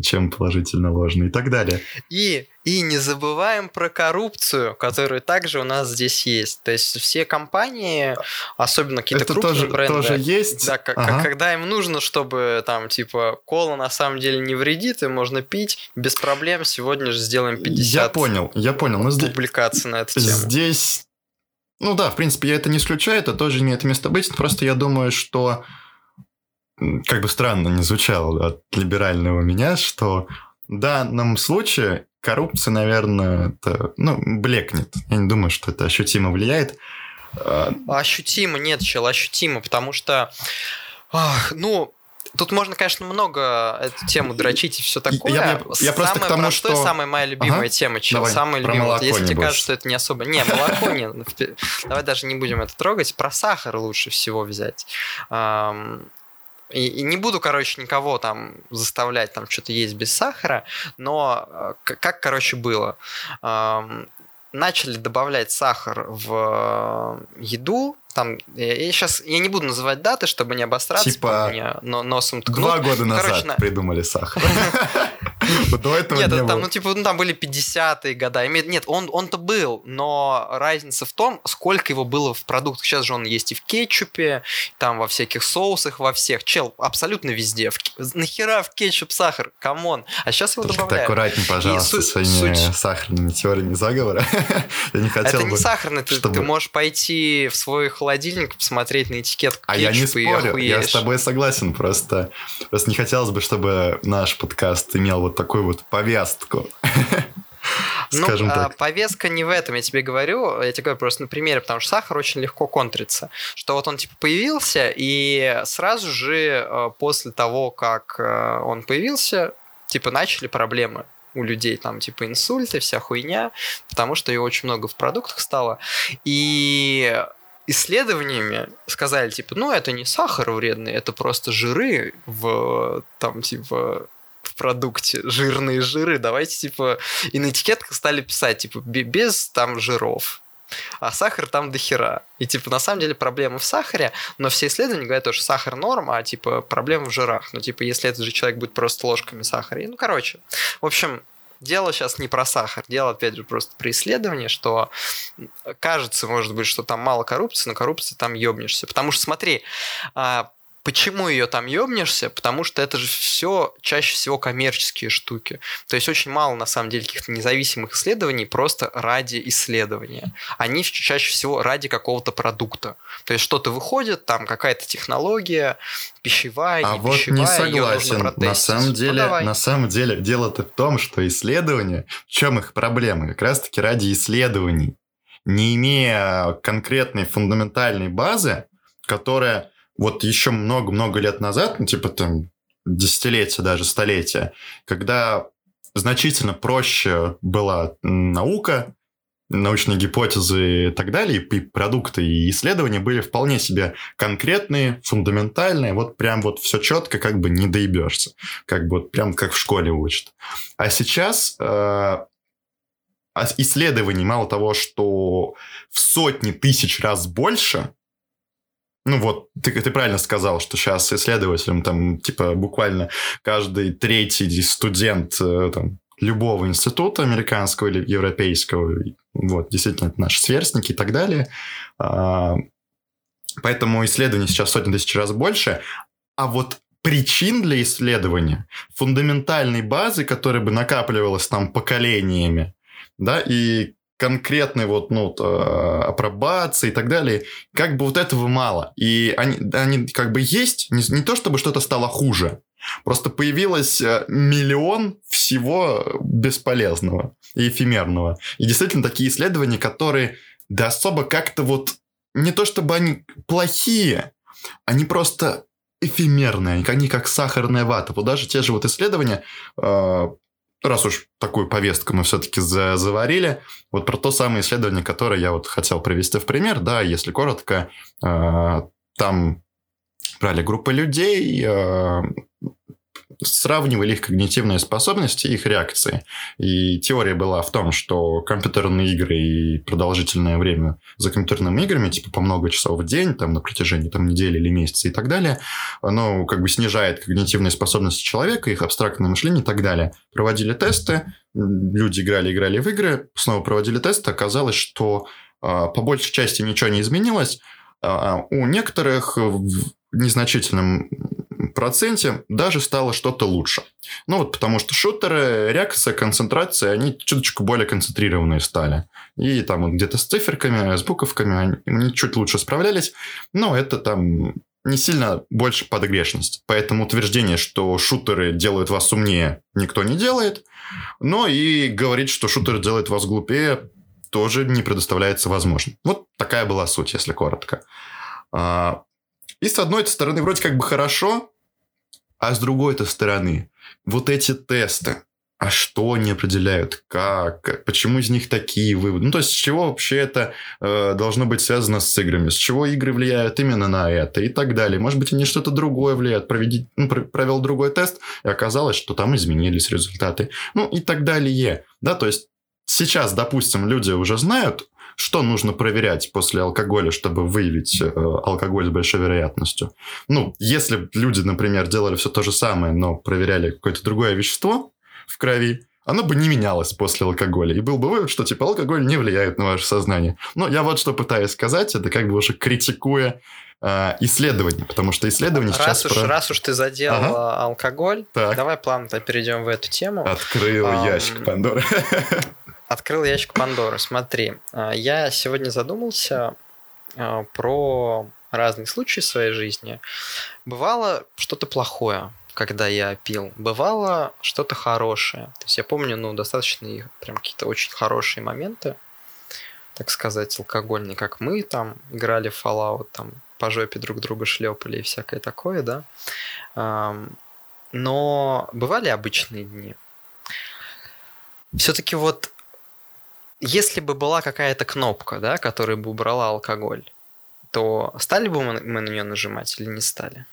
чем положительно ложные и так далее. И, и не забываем про коррупцию, которая также у нас здесь есть. То есть все компании, особенно какие-то крупные тоже, бренды, тоже есть. Да, ага. когда им нужно, чтобы там типа кола на самом деле не вредит, и можно пить без проблем, сегодня же сделаем 50 я понял, я понял. Но публикаций на эту тему. Здесь ну да, в принципе, я это не исключаю, это тоже имеет место быть. Просто я думаю, что как бы странно не звучало от либерального меня, что в данном случае коррупция, наверное, это, ну, блекнет. Я не думаю, что это ощутимо влияет. А, ощутимо, нет, чел, ощутимо, потому что, ну, Тут можно, конечно, много эту тему дрочить и все такое. Я, я, я просто к тому, простое, что... самая моя любимая ага. тема, чел. Давай, самая любимая. Если тебе кажется, что это не особо... Не, молоко не. Давай даже не будем это трогать. Про сахар лучше всего взять. И, и не буду, короче, никого там заставлять там что-то есть без сахара, но э, как, короче, было начали добавлять сахар в еду, там, я, я сейчас, я не буду называть даты, чтобы не обосраться, типа меня но, носом ткнут. Два года назад Короче, на... придумали сахар. До этого Нет, там, ну, типа, ну, там были 50-е года. Нет, он, он-то был, но разница в том, сколько его было в продуктах. Сейчас же он есть и в кетчупе, там во всяких соусах, во всех. Чел, абсолютно везде. В... Нахера в кетчуп сахар? Come on. А сейчас его добавляют. Ты аккуратней, пожалуйста, со своими сахарными теориями заговора. я не хотел Это не сахарный, ты, ты можешь пойти в свой холодильник, посмотреть на этикетку А я не спорю, я с тобой согласен, просто, просто не хотелось бы, чтобы наш подкаст имел вот такую вот повестку. Ну, Скажем а, так. повестка не в этом, я тебе говорю, я тебе говорю просто на примере, потому что сахар очень легко контрится, что вот он типа появился, и сразу же э, после того, как э, он появился, типа начали проблемы у людей там типа инсульты, вся хуйня, потому что ее очень много в продуктах стало. И исследованиями сказали, типа, ну, это не сахар вредный, это просто жиры в, там, типа, в продукте, жирные жиры, давайте, типа, и на этикетках стали писать, типа, без там жиров, а сахар там до хера. И, типа, на самом деле проблема в сахаре, но все исследования говорят, что сахар норма, а, типа, проблема в жирах. Ну, типа, если этот же человек будет просто ложками сахара. И, ну, короче. В общем, дело сейчас не про сахар, дело, опять же, просто про исследование, что кажется, может быть, что там мало коррупции, но коррупции там ёбнешься. Потому что, смотри, а, Почему ее там ёбнешься? Потому что это же все чаще всего коммерческие штуки. То есть очень мало, на самом деле, каких-то независимых исследований просто ради исследования. Они чаще всего ради какого-то продукта. То есть что-то выходит, там какая-то технология, пищевая, а не вот пищевая, не согласен. На самом ну, деле, ну, на самом деле дело-то в том, что исследования, в чем их проблема? Как раз-таки ради исследований. Не имея конкретной фундаментальной базы, которая вот еще много-много лет назад, ну, типа там десятилетия, даже столетия, когда значительно проще была наука, научные гипотезы и так далее, и продукты, и исследования были вполне себе конкретные, фундаментальные, вот прям вот все четко, как бы не доебешься, как бы вот прям как в школе учат. А сейчас э, исследований мало того, что в сотни тысяч раз больше, ну вот, ты, ты правильно сказал, что сейчас исследователям там, типа, буквально каждый третий студент э, там, любого института американского или европейского, вот, действительно, это наши сверстники и так далее. А, поэтому исследований сейчас сотни тысяч раз больше. А вот причин для исследования, фундаментальной базы, которая бы накапливалась там поколениями, да, и конкретной вот, ну, э, апробации и так далее, как бы вот этого мало. И они, они как бы есть, не, не то чтобы что-то стало хуже, просто появилось э, миллион всего бесполезного и эфемерного. И действительно такие исследования, которые да особо как-то вот не то чтобы они плохие, они просто эфемерные, они как сахарная вата. Вот даже те же вот исследования, э, раз уж такую повестку мы все-таки заварили, вот про то самое исследование, которое я вот хотел привести в пример, да, если коротко, э, там брали группы людей, э, сравнивали их когнитивные способности их реакции. И теория была в том, что компьютерные игры и продолжительное время за компьютерными играми, типа по много часов в день, там на протяжении там, недели или месяца и так далее, оно как бы снижает когнитивные способности человека, их абстрактное мышление и так далее. Проводили тесты, люди играли, играли в игры, снова проводили тесты, оказалось, что а, по большей части ничего не изменилось, а у некоторых в незначительном проценте даже стало что-то лучше. Ну вот потому что шутеры, реакция, концентрация, они чуточку более концентрированные стали. И там вот где-то с циферками, с буковками они, они чуть лучше справлялись. Но это там не сильно больше подогрешность. Поэтому утверждение, что шутеры делают вас умнее, никто не делает. Но и говорить, что шутеры делают вас глупее, тоже не предоставляется возможным. Вот такая была суть, если коротко. А, и с одной стороны, вроде как бы хорошо, а с другой-то стороны, вот эти тесты, а что они определяют, как, почему из них такие выводы. Ну, то есть, с чего вообще это э, должно быть связано с играми, с чего игры влияют именно на это и так далее. Может быть, они что-то другое влияют. Проведи, ну, провел другой тест, и оказалось, что там изменились результаты. Ну, и так далее. Да, то есть, сейчас, допустим, люди уже знают, что нужно проверять после алкоголя, чтобы выявить э, алкоголь с большой вероятностью? Ну, если люди, например, делали все то же самое, но проверяли какое-то другое вещество в крови, оно бы не менялось после алкоголя. И был бы вывод, что типа алкоголь не влияет на ваше сознание. Но я вот что пытаюсь сказать, это как бы уже критикуя э, исследования, потому что исследования раз сейчас... Уж, про... Раз уж ты задел ага. алкоголь, так. давай плавно перейдем в эту тему. Открыл um... ящик Пандоры. Открыл ящик Пандоры. Смотри, а, я сегодня задумался а, про разные случаи в своей жизни. Бывало что-то плохое, когда я пил. Бывало что-то хорошее. То есть я помню, ну, достаточно прям какие-то очень хорошие моменты, так сказать, алкогольные, как мы там играли в Fallout, там по жопе друг друга шлепали и всякое такое, да. Но бывали обычные дни. Все-таки вот если бы была какая-то кнопка, да, которая бы убрала алкоголь, то стали бы мы, на нее нажимать или не стали?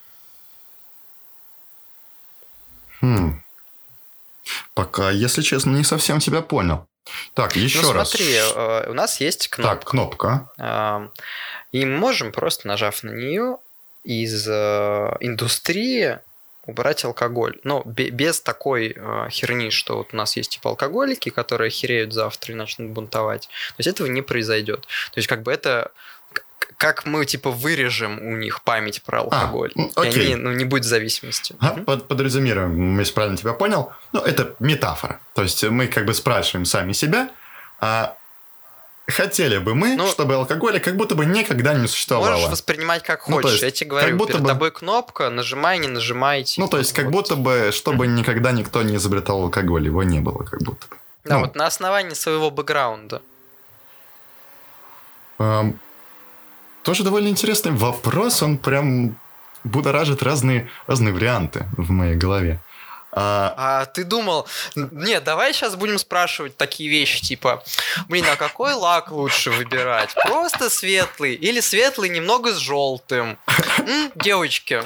Хм. Пока, если честно, не совсем тебя понял. Так, еще ну, раз. смотри, э, у нас есть кнопка. Так, кнопка. И мы можем, просто нажав на нее, из э, индустрии убрать алкоголь. Но без такой э, херни, что вот у нас есть типа алкоголики, которые хереют завтра и начнут бунтовать. То есть этого не произойдет. То есть как бы это как мы типа вырежем у них память про а, алкоголь. А, окей. И они, ну, не будет зависимости. А, под, подразумируем, если правильно тебя понял, ну, это метафора. То есть мы как бы спрашиваем сами себя, а хотели бы мы, ну, чтобы алкоголя как будто бы никогда не существовало. Можешь воспринимать как ну, хочешь. Есть, Я тебе говорю, как будто перед бы... тобой кнопка, нажимай, не нажимай. Типа, ну, то есть, как вот. будто бы, чтобы никогда никто не изобретал алкоголь, его не было, как будто бы. Да, ну. вот на основании своего бэкграунда. Эм, тоже довольно интересный вопрос, он прям будоражит разные, разные варианты в моей голове. А... а ты думал, нет, давай сейчас будем спрашивать такие вещи, типа, блин, а какой лак лучше выбирать? Просто светлый или светлый немного с желтым? М, девочки,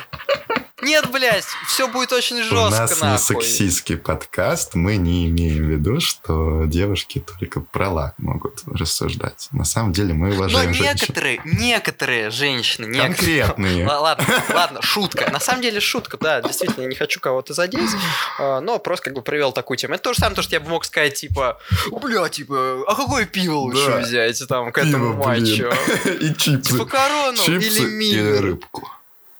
Нет, блядь, все будет очень жестко, У нас нахуй. не сексистский подкаст, мы не имеем в виду, что девушки только про лак могут рассуждать. На самом деле мы уважаем Но некоторые, женщин. некоторые женщины... Некоторые, Конкретные. Ладно, ладно, шутка. На самом деле шутка, да, действительно, я не хочу кого-то задеть, а, но просто как бы привел такую тему. Это то же самое, то, что я бы мог сказать, типа, бля, типа, а какое пиво лучше да. взять там к этому пиво, матчу? И чипсы. Типа корону чипсы или и рыбку.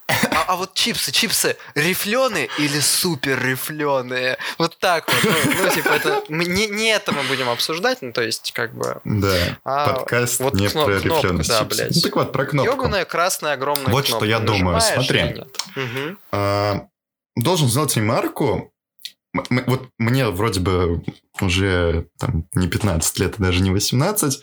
А, а вот чипсы, чипсы рифленые или супер рифленые? Вот так вот. Ну, ну типа, это не, не это мы будем обсуждать, ну, то есть, как бы. Да. А, подкаст вот не кноп, про рифленые да. Блядь. Ну, так вот, про кнопку. Ёбаная красная огромная Вот кнопка. что я думаю, смотри. Угу. А, должен сделать ремарку. Вот мне вроде бы уже там, не 15 лет, а даже не 18, а,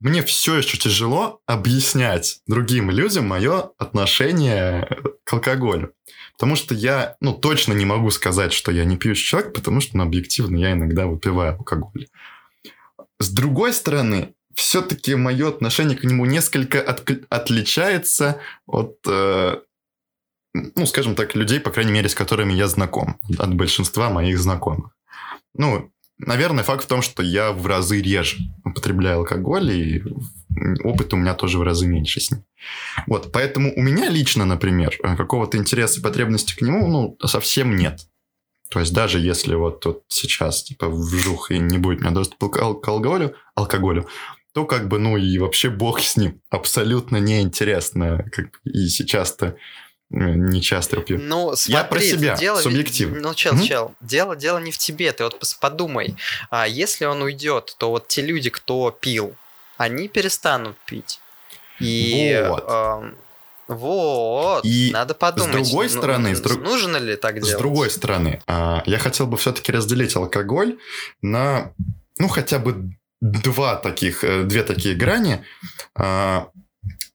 мне все еще тяжело объяснять другим людям мое отношение к алкоголю. Потому что я, ну, точно не могу сказать, что я не пьющий человек, потому что, ну, объективно, я иногда выпиваю алкоголь. С другой стороны, все-таки мое отношение к нему несколько от, отличается от, э, ну, скажем так, людей, по крайней мере, с которыми я знаком, от большинства моих знакомых. Ну, Наверное, факт в том, что я в разы реже употребляю алкоголь, и опыт у меня тоже в разы меньше с ним. Вот, поэтому у меня лично, например, какого-то интереса и потребности к нему, ну, совсем нет. То есть даже если вот, вот сейчас, типа, вжух и не будет у меня доступа к алкоголю, алкоголю, то как бы, ну и вообще бог с ним. Абсолютно неинтересно. Как, и сейчас-то не часто пью. Ну, смотри, я про себя, дело, субъективно. Ну, чел, mm-hmm. чел, дело, дело не в тебе, ты вот подумай. А если он уйдет, то вот те люди, кто пил, они перестанут пить. И, вот. Э, вот, и надо подумать. С другой стороны, ну, с друг... нужно ли так делать? С другой стороны, э, я хотел бы все-таки разделить алкоголь на, ну, хотя бы два таких, э, две такие грани. Э,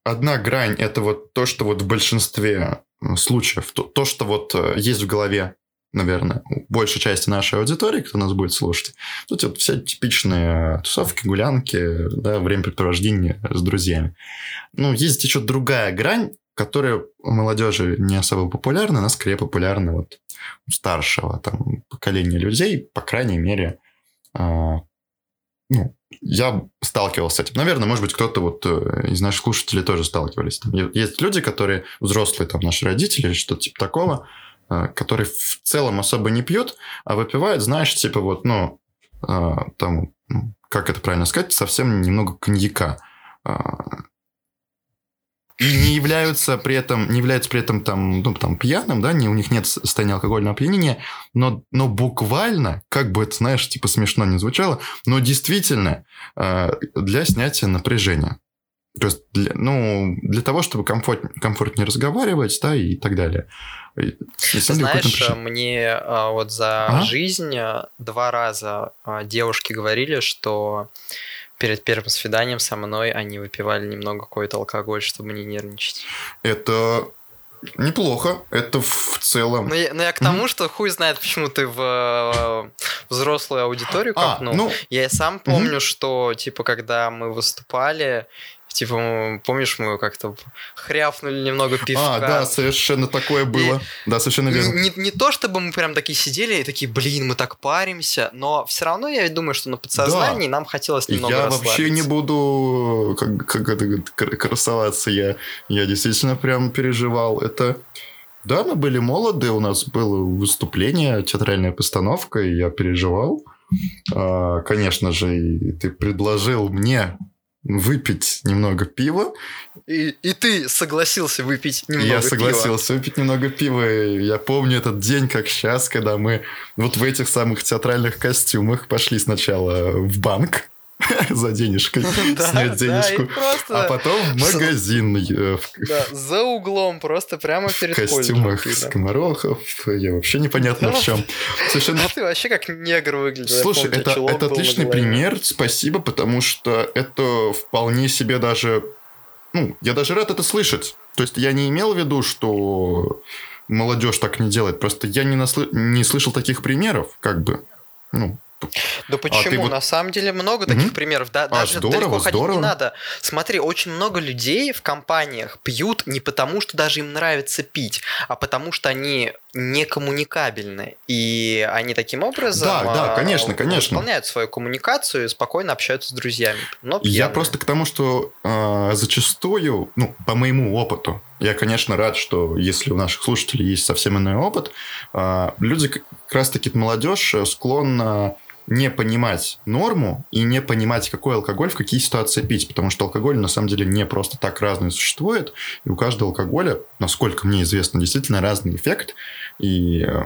одна грань это вот то, что вот в большинстве случаев, то, то что вот э, есть в голове, наверное, большей части нашей аудитории, кто нас будет слушать. Тут вот все типичные тусовки, гулянки, да, времяпрепровождение с друзьями. Ну, есть еще другая грань, которая у молодежи не особо популярна, она скорее популярна вот у старшего там, поколения людей, по крайней мере, а, ну, я сталкивался с этим. Наверное, может быть, кто-то вот э, из наших слушателей тоже сталкивались. Там есть люди, которые взрослые, там, наши родители или что-то типа такого, э, которые в целом особо не пьют, а выпивают, знаешь, типа вот, ну, э, там, как это правильно сказать, совсем немного коньяка и не являются при этом, не являются при этом там, ну, там пьяным, да, не, у них нет состояния алкогольного опьянения, но, но буквально, как бы это, знаешь, типа смешно не звучало, но действительно э, для снятия напряжения. То есть, для, ну, для того, чтобы комфорт, комфортнее разговаривать, да, и так далее. Знаешь, мне а, вот за а? жизнь а, два раза а, девушки говорили, что перед первым свиданием со мной они выпивали немного какой-то алкоголь, чтобы не нервничать. Это неплохо. Это в целом. Но я, но я к тому, mm-hmm. что хуй знает, почему ты в э, взрослую аудиторию копнул. А, ну... Я и сам помню, mm-hmm. что типа когда мы выступали, Типа, помнишь, мы как-то хряфнули немного пивка. А, да, совершенно такое было. И да, совершенно верно. Не, не то, чтобы мы прям такие сидели и такие, блин, мы так паримся, но все равно я думаю, что на подсознании да. нам хотелось немного Я вообще не буду как, как это, красоваться. Я, я действительно прям переживал. Это... Да, мы были молоды, у нас было выступление, театральная постановка, и я переживал. А, конечно же, ты предложил мне выпить немного пива. И, и ты согласился выпить немного пива. Я согласился выпить немного пива. И я помню этот день как сейчас, когда мы вот в этих самых театральных костюмах пошли сначала в банк. за денежкой, снять денежку, а потом в магазин. Э, за углом, просто прямо перед В костюмах скоморохов, я вообще непонятно в чем. Совершенно... Ну ты вообще как негр выглядишь. Слушай, это отличный пример, спасибо, потому что это вполне себе даже... Ну, я даже рад это слышать. То есть я не имел в виду, что молодежь так не делает. Просто я не, наслы... не слышал таких примеров, как бы. Ну, Да почему? А вот... На самом деле много таких mm-hmm. примеров. Да, а, даже здорово, далеко ходить здорово. не надо. Смотри, очень много людей в компаниях пьют не потому, что даже им нравится пить, а потому что они некоммуникабельны. И они таким образом да, да, конечно, конечно. выполняют свою коммуникацию и спокойно общаются с друзьями. Но Я просто к тому, что э, зачастую, ну, по моему опыту, я, конечно, рад, что если у наших слушателей есть совсем иной опыт, э, люди, как раз-таки молодежь, склонна не понимать норму и не понимать, какой алкоголь в какие ситуации пить, потому что алкоголь на самом деле не просто так разный существует, и у каждого алкоголя, насколько мне известно, действительно разный эффект, и э,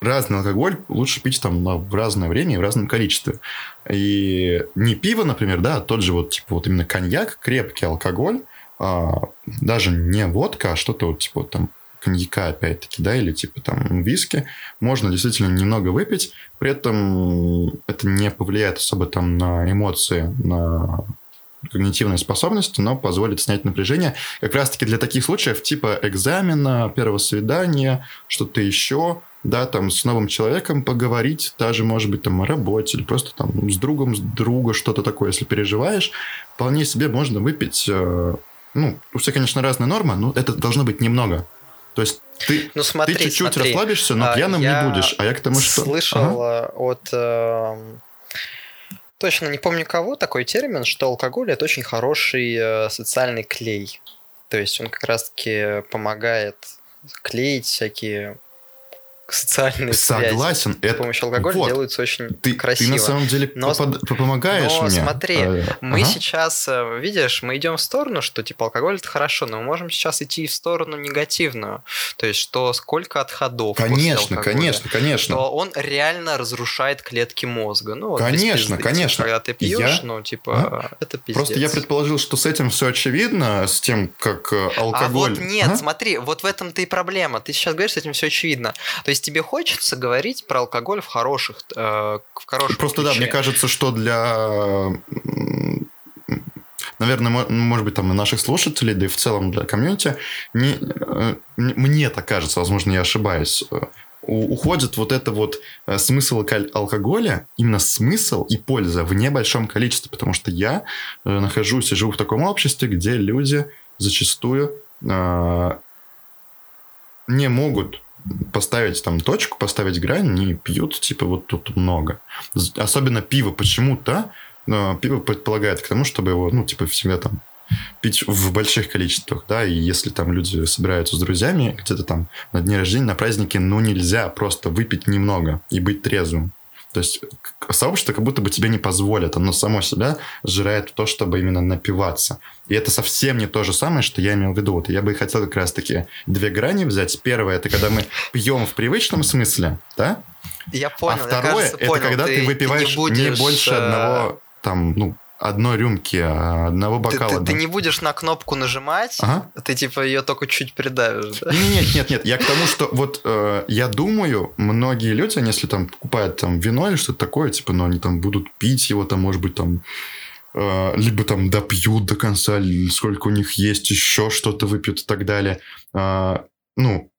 разный алкоголь лучше пить там в разное время и в разном количестве. И не пиво, например, да, а тот же вот, типа, вот именно коньяк, крепкий алкоголь, а, даже не водка, а что-то вот, типа, там, коньяка, опять-таки, да, или типа там виски, можно действительно немного выпить, при этом это не повлияет особо там на эмоции, на когнитивные способности, но позволит снять напряжение как раз-таки для таких случаев типа экзамена, первого свидания, что-то еще, да, там с новым человеком поговорить, даже, может быть, там о работе или просто там с другом, с друга что-то такое, если переживаешь, вполне себе можно выпить, э, ну, у всех, конечно, разная норма, но это должно быть немного. То есть ты, ну, смотри, ты чуть-чуть смотри. расслабишься, но а, пьяным не будешь. А я к тому, что... Слышал ага. от... Э, точно не помню кого такой термин, что алкоголь это очень хороший э, социальный клей. То есть он как раз-таки помогает клеить всякие социальные Согласен. связи это... с помощью алкоголя вот. делаются очень ты, красиво. Ты на самом деле но, помогаешь но, мне. смотри, а, мы ага. сейчас, э, видишь, мы идем в сторону, что типа алкоголь это хорошо, но мы можем сейчас идти в сторону негативную. То есть, что сколько отходов Конечно, конечно, конечно. Что он реально разрушает клетки мозга. Ну, вот конечно, пизды, конечно. Когда ты пьешь, я... ну, типа, а? это пиздец. Просто я предположил, что с этим все очевидно, с тем, как алкоголь... А вот нет, а? смотри, вот в этом-то и проблема. Ты сейчас говоришь, с этим все очевидно. То есть, тебе хочется говорить про алкоголь в хороших, э, в хороших Просто ключе. да, мне кажется, что для наверное, может быть, там на наших слушателей, да и в целом для комьюнити, не, э, мне так кажется, возможно, я ошибаюсь, э, уходит вот это вот э, смысл алкоголя, именно смысл и польза в небольшом количестве, потому что я нахожусь и живу в таком обществе, где люди зачастую не могут поставить там точку, поставить грань, не пьют, типа, вот тут много. Особенно пиво почему-то, но пиво предполагает к тому, чтобы его, ну, типа, всегда там пить в больших количествах, да, и если там люди собираются с друзьями где-то там на дне рождения, на празднике, ну, нельзя просто выпить немного и быть трезвым. То есть сообщество как будто бы тебе не позволит, оно само себя сжирает в то, чтобы именно напиваться. И это совсем не то же самое, что я имел в виду. Вот я бы хотел как раз-таки две грани взять. Первое, это когда мы пьем в привычном смысле, да? Я понял. А второе, кажется, это понял. когда ты, ты выпиваешь не, будешь, не больше э, одного там, ну, одной рюмки, а одного бокала. Ты, ты, ты не будешь на кнопку нажимать, ага. ты типа ее только чуть придавишь, да? Нет, нет, нет, я к тому, что вот э, я думаю, многие люди, они если там покупают там вино или что-то такое, типа, ну, они там будут пить его, там, может быть, там, э, либо там допьют до конца, сколько у них есть, еще что-то выпьют и так далее. Э, ну,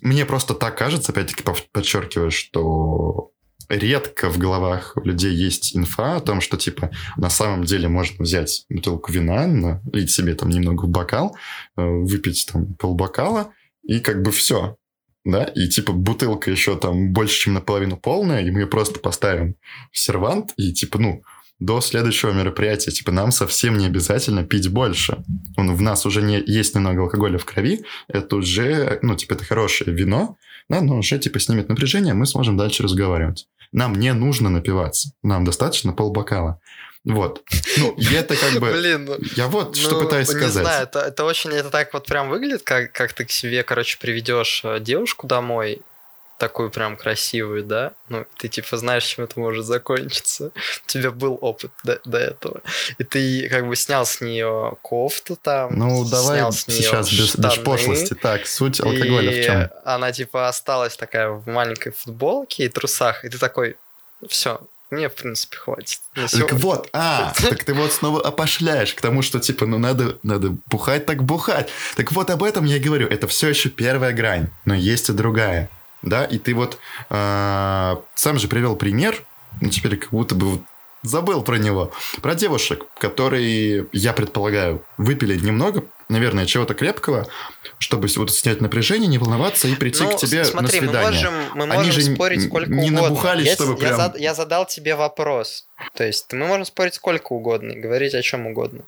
мне просто так кажется, опять-таки подчеркиваю, что редко в головах у людей есть инфа о том, что, типа, на самом деле можно взять бутылку вина, налить себе там немного в бокал, э, выпить там полбокала, и как бы все. Да, и типа бутылка еще там больше, чем наполовину полная, и мы ее просто поставим в сервант, и типа, ну, до следующего мероприятия, типа, нам совсем не обязательно пить больше. Он, в нас уже не, есть немного алкоголя в крови, это уже, ну, типа, это хорошее вино, да, но уже, типа, снимет напряжение, мы сможем дальше разговаривать. Нам не нужно напиваться. Нам достаточно полбокала. Вот. Ну, и это как бы... Блин, ну, я вот ну, что пытаюсь не сказать. Не знаю, это, это очень... Это так вот прям выглядит, как, как ты к себе, короче, приведешь э, девушку домой, такую прям красивую, да, ну, ты типа знаешь, чем это может закончиться. У тебя был опыт до, до этого. И ты как бы снял с нее кофту там. Ну, давай с сейчас без, без пошлости. Так, суть алкоголя и в чем? Она типа осталась такая в маленькой футболке и трусах, и ты такой, все, мне, в принципе, хватит. Так вот, а, так ты вот снова опошляешь к тому, что, типа, ну, надо, надо бухать так бухать. Так вот об этом я и говорю. Это все еще первая грань, но есть и другая да, и ты вот э, сам же привел пример ну, теперь как будто бы забыл про него. Про девушек, которые, я предполагаю, выпили немного, наверное, чего-то крепкого, чтобы вот снять напряжение, не волноваться и прийти ну, к тебе смотри, на свидание. Мы можем, мы можем Они же спорить сколько не угодно. набухались, я, чтобы я прям... Зад, я задал тебе вопрос. То есть мы можем спорить сколько угодно и говорить о чем угодно.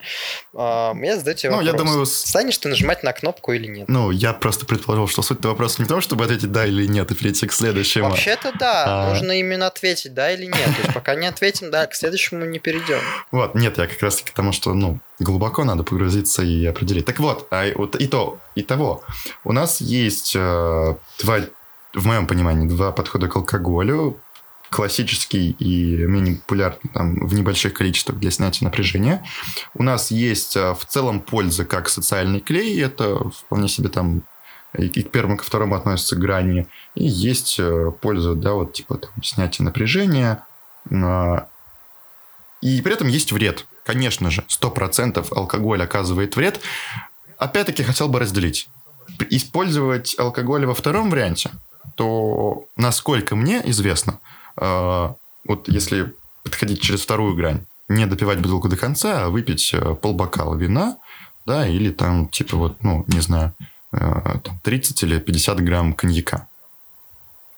А, я задаю тебе ну, вопрос. Я думаю, Станешь ты нажимать на кнопку или нет? Ну, я просто предположил, что суть вопроса не в том, чтобы ответить да или нет и перейти к следующему. Вообще-то да, а... нужно именно ответить да или нет. То есть пока не ответим, да, к следующему не перейдем. Вот, нет, я как раз к тому, что, ну, глубоко надо погрузиться и определить. Так вот, а вот и то, и того. У нас есть э, два, в моем понимании, два подхода к алкоголю классический и менее популярный там, в небольших количествах для снятия напряжения. У нас есть э, в целом польза как социальный клей, это вполне себе там и к первому, ко второму относятся грани, и есть э, польза, да, вот типа там, снятия напряжения, а, и при этом есть вред. Конечно же, 100% алкоголь оказывает вред. Опять-таки хотел бы разделить. Использовать алкоголь во втором варианте, то, насколько мне известно, вот если подходить через вторую грань, не допивать бутылку до конца, а выпить э, полбокала вина, да, или там, типа, вот, ну, не знаю, э, там, 30 или 50 грамм коньяка.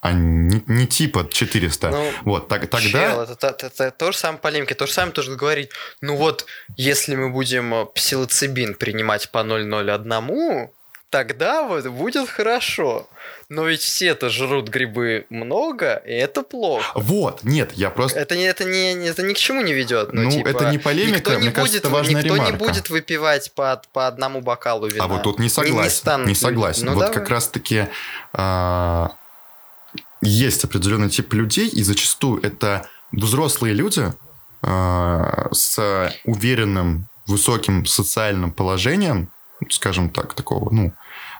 А не, не типа 400. Ну, вот, так, тогда... Чел, это, это, это, это то же самое полемки. То же самое тоже говорить, ну вот, если мы будем э, псилоцибин принимать по 0,01, тогда вот будет хорошо. Но ведь все-то жрут грибы много, и это плохо. Вот, нет, я просто... Это, не, это, не, это ни к чему не ведет. Ну, ну типа, это не полемика, никто не мне будет, кажется, это важная Никто ремарка. не будет выпивать по, по одному бокалу вина. А вот тут не согласен. Не, не согласен. Ну, вот давай. как раз-таки а, есть определенный тип людей, и зачастую это взрослые люди а, с уверенным высоким социальным положением, скажем так, такого, ну,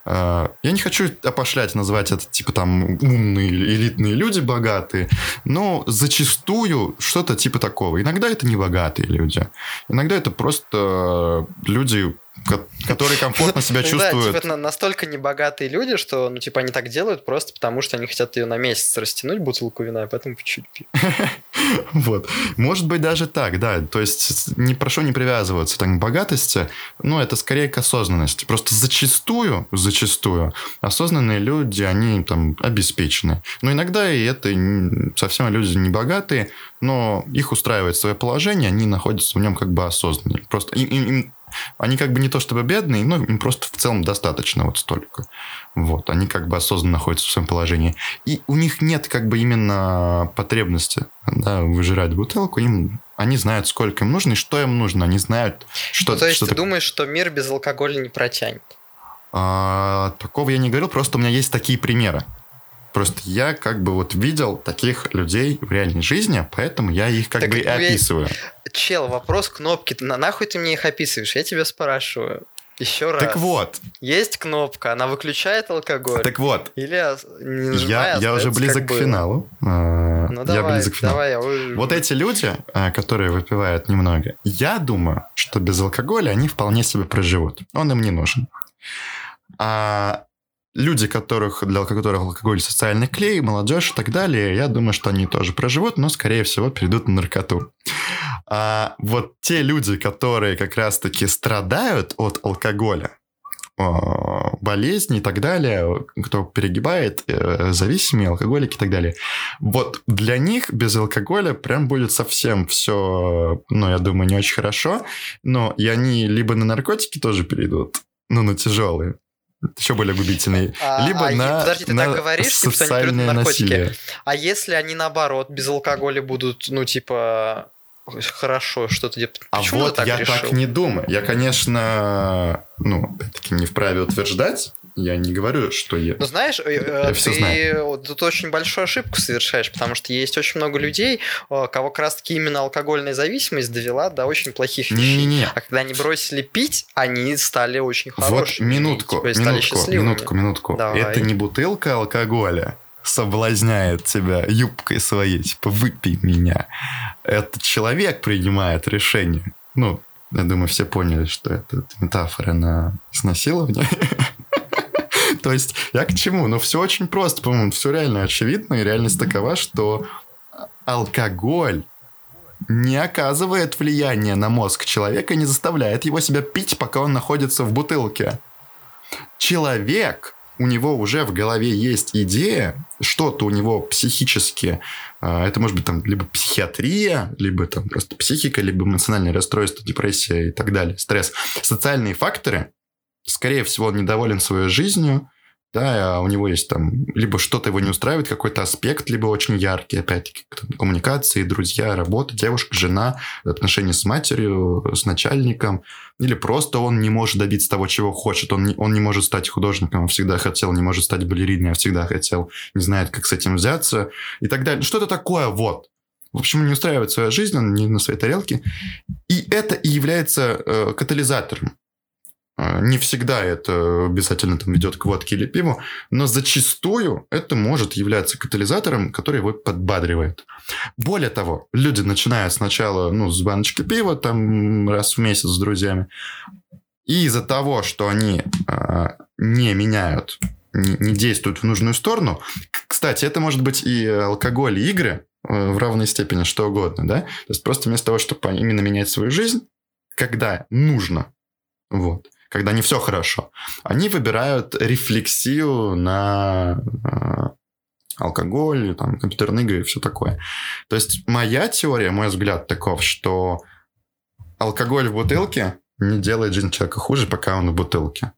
я не хочу опошлять, называть это типа там умные элитные люди богатые, но зачастую что-то типа такого. Иногда это не богатые люди, иногда это просто люди, которые комфортно себя чувствуют. Да, типа, настолько небогатые люди, что, ну, типа, они так делают просто потому, что они хотят ее на месяц растянуть, бутылку вина, и поэтому чуть-чуть пьют. Вот. Может быть, даже так, да. То есть, не прошу не привязываться так, к богатости, но это скорее к осознанности. Просто зачастую, зачастую, осознанные люди, они там обеспечены. Но иногда и это совсем люди не богатые, но их устраивает свое положение, они находятся в нем как бы осознанные. Просто им, им, им они как бы не то чтобы бедные, но им просто в целом достаточно вот столько. Вот. Они как бы осознанно находятся в своем положении. И у них нет как бы именно потребности да, выжирать бутылку. Им они знают, сколько им нужно и что им нужно. Они знают, что... Ну, то есть что ты думаешь, что мир без алкоголя не протянет? А, такого я не говорил, просто у меня есть такие примеры. Просто я как бы вот видел таких людей в реальной жизни, поэтому я их как так бы и описываю. Чел, вопрос кнопки. На нахуй ты мне их описываешь? Я тебя спрашиваю. Еще раз. Так вот. Есть кнопка, она выключает алкоголь. Так вот. Или не нажимая, я, я уже близок к финалу. А, ну, я давай, близок к финалу. Давай, я. Вот эти люди, а, которые выпивают немного, я думаю, что без алкоголя они вполне себе проживут. Он им не нужен. А люди, которых, для которых алкоголь социальный клей, молодежь и так далее, я думаю, что они тоже проживут, но, скорее всего, перейдут на наркоту. А вот те люди, которые как раз-таки страдают от алкоголя, болезни и так далее, кто перегибает, э, зависимые, алкоголики и так далее. Вот для них без алкоголя прям будет совсем все, ну, я думаю, не очень хорошо, но и они либо на наркотики тоже перейдут, ну, на тяжелые, еще более губительные. А, Либо а, на, подожди, ты на так говоришь, типа, что они наркотики. Насилие. А если они наоборот без алкоголя будут, ну типа хорошо, что-то где А Почему вот так я решил? так не думаю. Я, конечно, ну, опять-таки не вправе утверждать, я не говорю, что я... Ну, знаешь, э, я ты все знаю. тут очень большую ошибку совершаешь, потому что есть очень много людей, кого как раз-таки именно алкогольная зависимость довела до очень плохих вещей. Не-не-не. А когда они бросили пить, они стали очень хорошими. Вот минутку, типа, минутку, минутку, минутку. Давай. Это не бутылка алкоголя соблазняет тебя юбкой своей, типа, выпей меня. Этот человек принимает решение. Ну, я думаю, все поняли, что это метафора на изнасилование. То есть я к чему? Ну, все очень просто, по-моему, все реально очевидно, и реальность такова, что алкоголь не оказывает влияния на мозг человека, не заставляет его себя пить, пока он находится в бутылке. Человек, у него уже в голове есть идея, что-то у него психически, а, это может быть там либо психиатрия, либо там просто психика, либо эмоциональное расстройство, депрессия и так далее, стресс. Социальные факторы, скорее всего, он недоволен своей жизнью, да, а у него есть там либо что-то его не устраивает, какой-то аспект, либо очень яркий, опять-таки, коммуникации, друзья, работа, девушка, жена, отношения с матерью, с начальником, или просто он не может добиться того, чего хочет, он не, он не может стать художником, он всегда хотел, не может стать балериной, а всегда хотел, не знает, как с этим взяться, и так далее. Что-то такое, вот. В общем, не устраивает свою жизнь, он не на своей тарелке. И это и является э, катализатором не всегда это обязательно там ведет к водке или пиву, но зачастую это может являться катализатором, который его подбадривает. Более того, люди начинают сначала ну, с баночки пива, там раз в месяц с друзьями, и из-за того, что они э, не меняют, не, не действуют в нужную сторону, кстати, это может быть и алкоголь, и игры э, в равной степени, что угодно, да? То есть просто вместо того, чтобы именно менять свою жизнь, когда нужно, вот, когда не все хорошо, они выбирают рефлексию на э, алкоголь, там, компьютерные игры и все такое. То есть моя теория, мой взгляд таков, что алкоголь в бутылке не делает жизнь человека хуже, пока он в бутылке.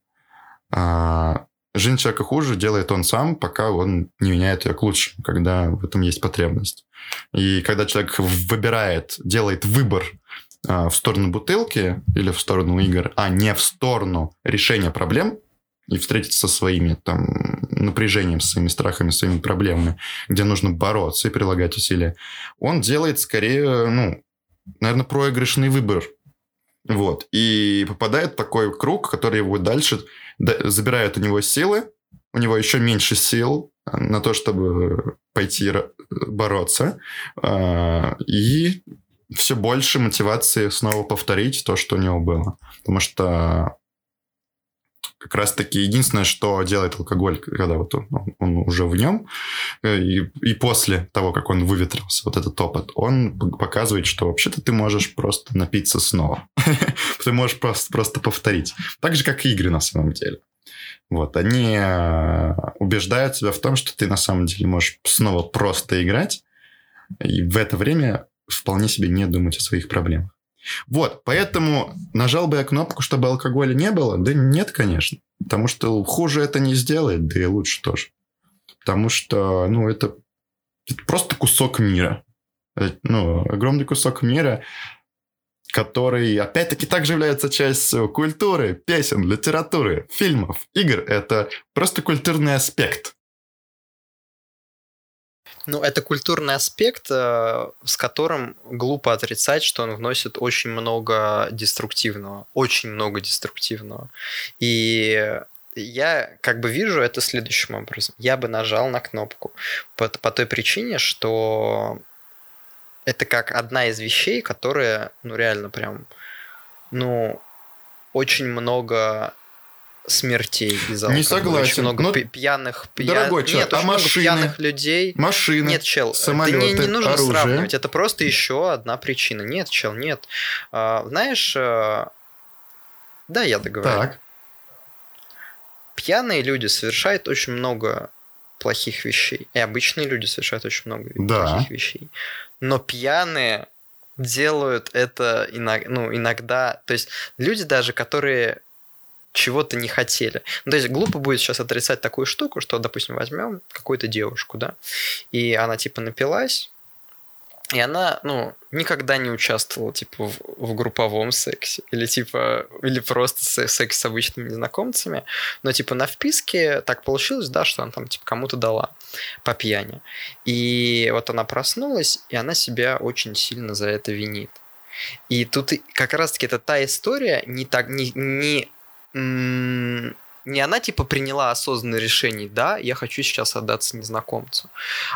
А жизнь человека хуже делает он сам, пока он не меняет ее к лучшему, когда в этом есть потребность. И когда человек выбирает, делает выбор в сторону бутылки или в сторону игр, а не в сторону решения проблем и встретиться со своими там напряжением, своими страхами, своими проблемами, где нужно бороться и прилагать усилия, он делает скорее, ну, наверное, проигрышный выбор. Вот. И попадает такой круг, который его дальше забирает у него силы, у него еще меньше сил на то, чтобы пойти бороться. А, и все больше мотивации снова повторить то, что у него было. Потому что как раз-таки единственное, что делает алкоголь, когда вот он, он уже в нем, э, и, и после того, как он выветрился, вот этот опыт, он показывает, что вообще-то ты можешь просто напиться снова. ты можешь просто, просто повторить. Так же, как и игры на самом деле. Вот, они э, убеждают тебя в том, что ты на самом деле можешь снова просто играть, и в это время вполне себе не думать о своих проблемах. Вот, поэтому нажал бы я кнопку, чтобы алкоголя не было? Да нет, конечно. Потому что хуже это не сделает, да и лучше тоже. Потому что, ну, это, это просто кусок мира. Э, ну, огромный кусок мира, который, опять-таки, также является частью культуры, песен, литературы, фильмов, игр. Это просто культурный аспект. Ну, это культурный аспект, э, с которым глупо отрицать, что он вносит очень много деструктивного. Очень много деструктивного. И я как бы вижу это следующим образом. Я бы нажал на кнопку по, по той причине, что это как одна из вещей, которая, ну, реально прям, ну, очень много смертей из-за Не согласен. Очень много но... пьяных... Пья... Дорогой человек, Нет, а машины? пьяных людей. Машины, Нет, чел, самолеты, ты не, не нужно оружие. сравнивать. Это просто еще одна причина. Нет, чел, нет. А, знаешь... А... Да, я договорю. Так. Пьяные люди совершают очень много плохих вещей. И обычные люди совершают очень много да. плохих вещей. Но пьяные делают это иногда, ну, иногда... То есть люди даже, которые чего-то не хотели. Ну, то есть глупо будет сейчас отрицать такую штуку, что, допустим, возьмем какую-то девушку, да, и она типа напилась, и она, ну, никогда не участвовала, типа, в, в групповом сексе. Или, типа, или просто секс с обычными незнакомцами. Но, типа, на вписке так получилось, да, что она там, типа, кому-то дала по пьяни. И вот она проснулась, и она себя очень сильно за это винит. И тут как раз-таки это та история, не, так, не, не не она типа приняла осознанное решение, да, я хочу сейчас отдаться незнакомцу.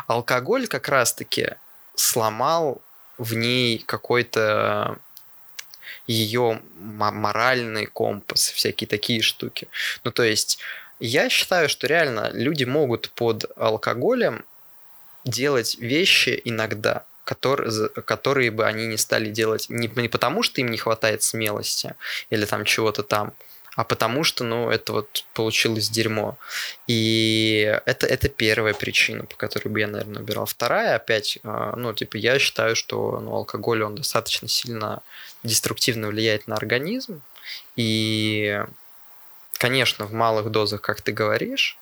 Алкоголь как раз-таки сломал в ней какой-то ее моральный компас, всякие такие штуки. Ну, то есть, я считаю, что реально люди могут под алкоголем делать вещи иногда, которые, которые бы они не стали делать не, не потому, что им не хватает смелости или там чего-то там, а потому что, ну, это вот получилось дерьмо. И это, это первая причина, по которой бы я, наверное, убирал. Вторая, опять, а, ну, типа, я считаю, что ну, алкоголь, он достаточно сильно деструктивно влияет на организм. И, конечно, в малых дозах, как ты говоришь,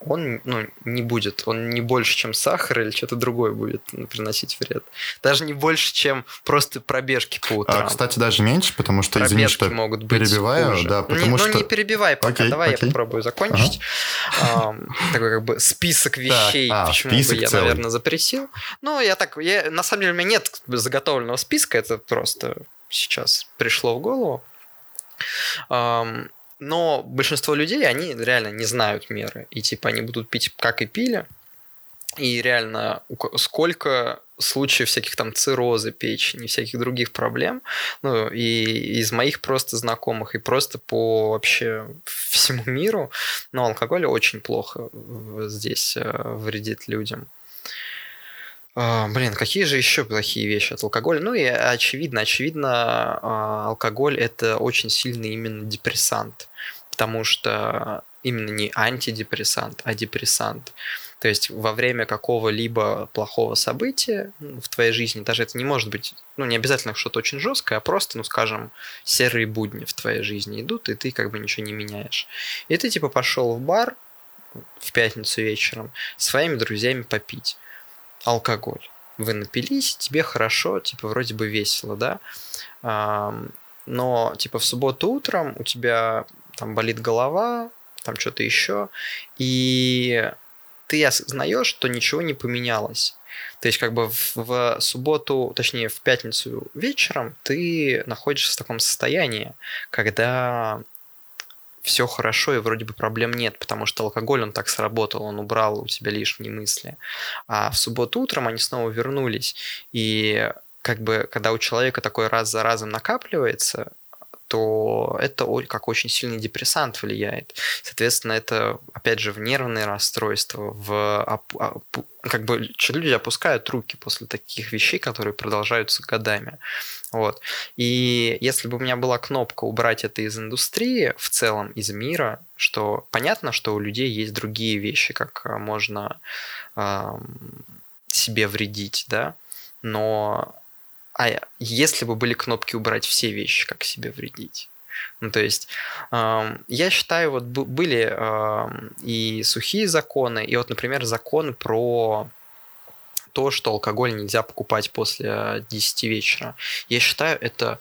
он ну, не будет, он не больше, чем сахар или что-то другое будет приносить вред. Даже не больше, чем просто пробежки по утрам. А, кстати, даже меньше, потому что, пробежки извини, что могут быть перебиваю, хуже. да, потому не, что... Ну, не перебивай пока, окей, давай окей. я попробую закончить. Ага. такой как бы список вещей, так, а, почему список бы я, целый. наверное, запретил. Ну, я так, я, на самом деле у меня нет заготовленного списка, это просто сейчас пришло в голову но большинство людей, они реально не знают меры. И типа они будут пить как и пили. И реально сколько случаев всяких там циррозы печени, всяких других проблем, ну, и из моих просто знакомых, и просто по вообще всему миру, но алкоголь очень плохо здесь э, вредит людям. А, блин, какие же еще плохие вещи от алкоголя? Ну и очевидно, очевидно, а, алкоголь это очень сильный именно депрессант, потому что именно не антидепрессант, а депрессант. То есть во время какого-либо плохого события в твоей жизни, даже это не может быть, ну не обязательно что-то очень жесткое, а просто, ну скажем, серые будни в твоей жизни идут, и ты как бы ничего не меняешь. И ты типа пошел в бар в пятницу вечером своими друзьями попить алкоголь. Вы напились, тебе хорошо, типа вроде бы весело, да? Но типа в субботу утром у тебя там болит голова, там что-то еще, и ты осознаешь, что ничего не поменялось. То есть, как бы в, в субботу, точнее, в пятницу вечером ты находишься в таком состоянии, когда все хорошо и вроде бы проблем нет, потому что алкоголь, он так сработал, он убрал у тебя лишние мысли. А в субботу утром они снова вернулись. И как бы, когда у человека такой раз за разом накапливается, то это как очень сильный депрессант влияет. Соответственно, это, опять же, в нервные расстройства, в как бы люди опускают руки после таких вещей, которые продолжаются годами. Вот. И если бы у меня была кнопка убрать это из индустрии, в целом из мира, что понятно, что у людей есть другие вещи, как э, можно э, себе вредить, да, но а если бы были кнопки убрать все вещи, как себе вредить? Ну, то есть, э, я считаю, вот были э, и сухие законы, и вот, например, закон про то, что алкоголь нельзя покупать после 10 вечера. Я считаю, это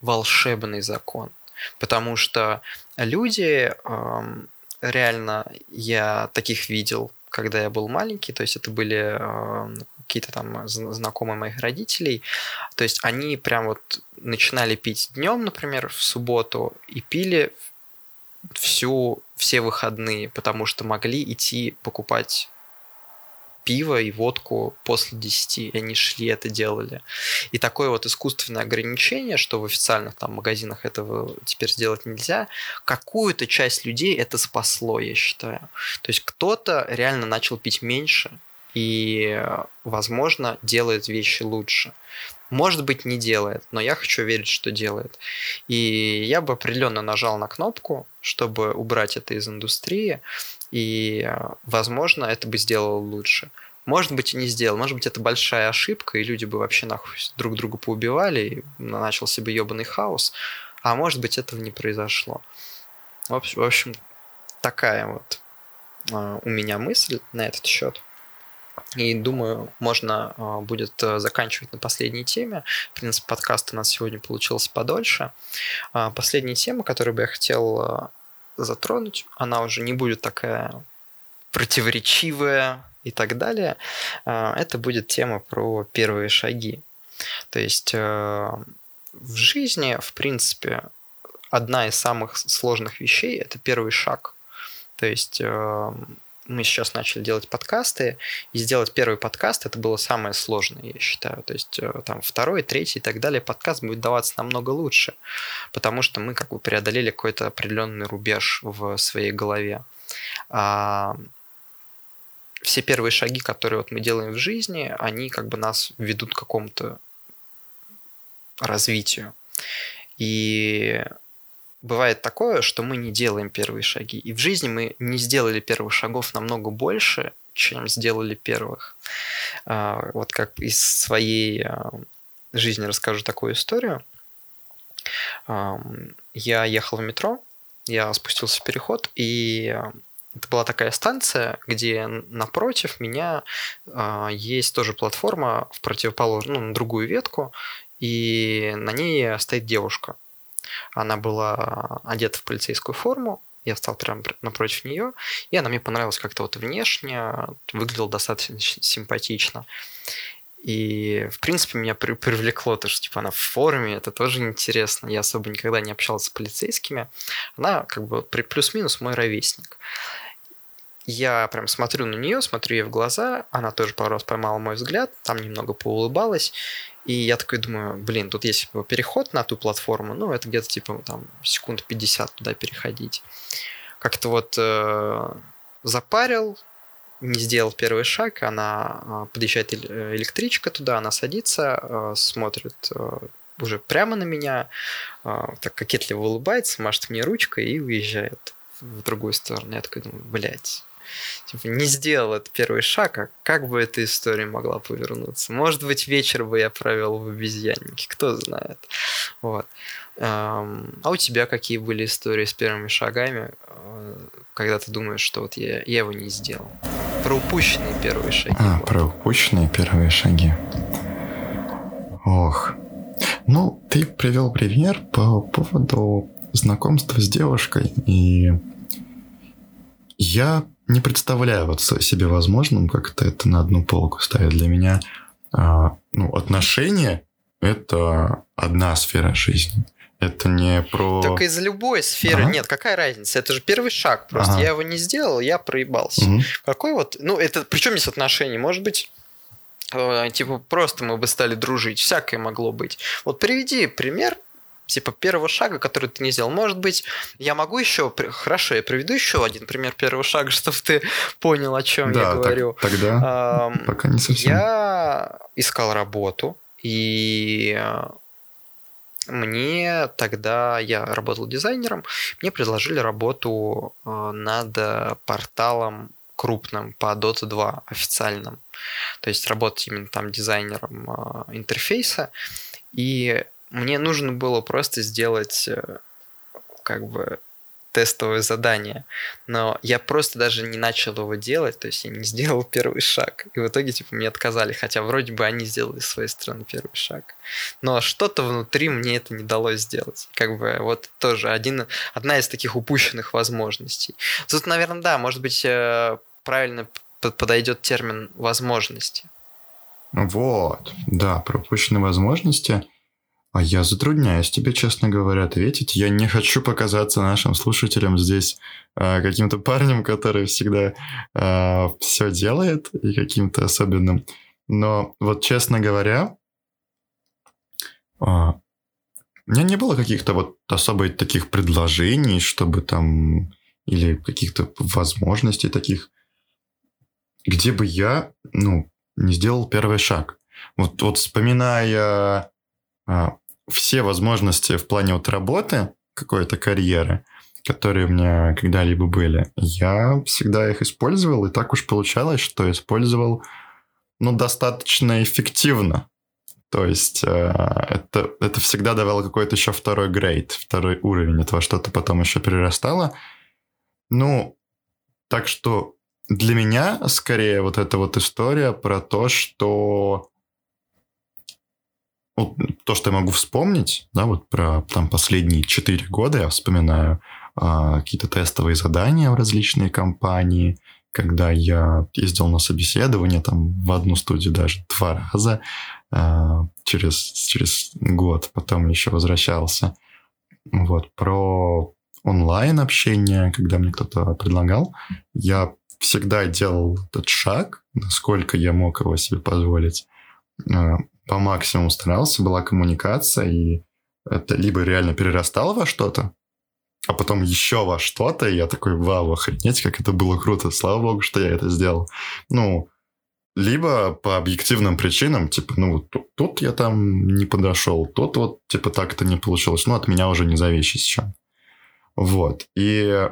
волшебный закон. Потому что люди, э, реально, я таких видел, когда я был маленький, то есть это были э, какие-то там знакомые моих родителей. То есть они прям вот начинали пить днем, например, в субботу, и пили всю, все выходные, потому что могли идти покупать пиво и водку после 10, и они шли это делали. И такое вот искусственное ограничение, что в официальных там магазинах этого теперь сделать нельзя, какую-то часть людей это спасло, я считаю. То есть кто-то реально начал пить меньше, и, возможно, делает вещи лучше. Может быть, не делает, но я хочу верить, что делает. И я бы определенно нажал на кнопку, чтобы убрать это из индустрии, и, возможно, это бы сделало лучше. Может быть, и не сделал. Может быть, это большая ошибка, и люди бы вообще нахуй друг друга поубивали, и начался бы ебаный хаос. А может быть, этого не произошло. В общем, такая вот а, у меня мысль на этот счет. И думаю, можно а, будет э, заканчивать на последней теме. В принципе, подкаст у нас сегодня получился подольше. А, последняя тема, которую бы я хотел затронуть, она уже не будет такая противоречивая и так далее. А, это будет тема про первые шаги. То есть э, в жизни, в принципе, одна из самых сложных вещей – это первый шаг. То есть мы сейчас начали делать подкасты, и сделать первый подкаст это было самое сложное, я считаю. То есть э, там второй, третий и так далее подкаст будет даваться намного лучше, потому что мы как бы преодолели какой-то определенный рубеж в своей голове. А все первые шаги, которые вот мы делаем в жизни, они как бы нас ведут к какому-то развитию. И бывает такое, что мы не делаем первые шаги. И в жизни мы не сделали первых шагов намного больше, чем сделали первых. А, вот как из своей а, жизни расскажу такую историю. Я ехал в метро, я спустился в переход, и это была такая станция, где напротив меня есть тоже платформа в противоположную, ну, на другую ветку, и на ней стоит девушка. Она была одета в полицейскую форму, я встал прямо напротив нее, и она мне понравилась как-то вот внешне, выглядела достаточно симпатично. И, в принципе, меня при привлекло то, что типа она в форме, это тоже интересно. Я особо никогда не общался с полицейскими. Она как бы плюс-минус мой ровесник. Я прям смотрю на нее, смотрю ей в глаза, она тоже пару раз поймала мой взгляд, там немного поулыбалась, и я такой думаю, блин, тут есть типа, переход на ту платформу, ну, это где-то типа там секунд 50 туда переходить. Как-то вот э, запарил, не сделал первый шаг, она э, подъезжает э, электричка туда, она садится, э, смотрит э, уже прямо на меня, так кокетливо улыбается, машет мне ручкой и уезжает в другую сторону. Я такой думаю, блядь, типа, не сделал этот первый шаг, а как бы эта история могла повернуться? Может быть, вечер бы я провел в обезьяннике, кто знает. Вот. А у тебя какие были истории с первыми шагами, э, когда ты думаешь, что вот я, я его не сделал? Про упущенные первые шаги. А, про упущенные первые шаги. Ох. Ну, ты привел пример по поводу знакомства с девушкой, и я не представляю вот себе возможным как-то это на одну полку ставить. Для меня а, ну, отношения — это одна сфера жизни. Это не про... Так из любой сферы. Ага. Нет, какая разница? Это же первый шаг. Просто ага. я его не сделал, я проебался. Угу. Какой вот... Ну, это... Причем здесь отношения? Может быть, э, типа, просто мы бы стали дружить. Всякое могло быть. Вот приведи пример типа первого шага, который ты не сделал. Может быть, я могу еще... Хорошо, я приведу еще один пример первого шага, чтобы ты понял, о чем да, я говорю. Так, тогда а, пока не совсем. Я искал работу, и мне тогда, я работал дизайнером, мне предложили работу а, над порталом крупным по Dota 2 официальным. То есть работать именно там дизайнером а, интерфейса. И мне нужно было просто сделать э, как бы тестовое задание, но я просто даже не начал его делать, то есть я не сделал первый шаг. И в итоге, типа, мне отказали, хотя вроде бы они сделали с своей стороны первый шаг. Но что-то внутри мне это не дало сделать. Как бы вот тоже один, одна из таких упущенных возможностей. Тут, наверное, да, может быть, э, правильно подойдет термин возможности. Вот, да, пропущенные возможности – а я затрудняюсь тебе, честно говоря, ответить. Я не хочу показаться нашим слушателям здесь э, каким-то парнем, который всегда э, все делает и каким-то особенным. Но вот честно говоря, э, у меня не было каких-то вот особо таких предложений, чтобы там или каких-то возможностей таких, где бы я, ну, не сделал первый шаг. Вот, вот вспоминая а, все возможности в плане вот работы, какой-то карьеры, которые у меня когда-либо были, я всегда их использовал, и так уж получалось, что использовал, ну, достаточно эффективно. То есть э, это, это всегда давало какой-то еще второй грейд, второй уровень. этого что-то потом еще перерастало. Ну, так что для меня скорее вот эта вот история про то, что вот то, что я могу вспомнить, да, вот про там последние четыре года я вспоминаю а, какие-то тестовые задания в различные компании, когда я ездил на собеседование там в одну студию даже два раза а, через, через год, потом еще возвращался. Вот, про онлайн общение, когда мне кто-то предлагал, я всегда делал этот шаг, насколько я мог его себе позволить. По максимуму старался, была коммуникация, и это либо реально перерастало во что-то, а потом еще во что-то, и я такой, вау, охренеть, как это было круто, слава богу, что я это сделал. Ну, либо по объективным причинам, типа, ну, тут, тут я там не подошел, тут вот, типа, так-то не получилось, ну, от меня уже не зависит еще. Вот, и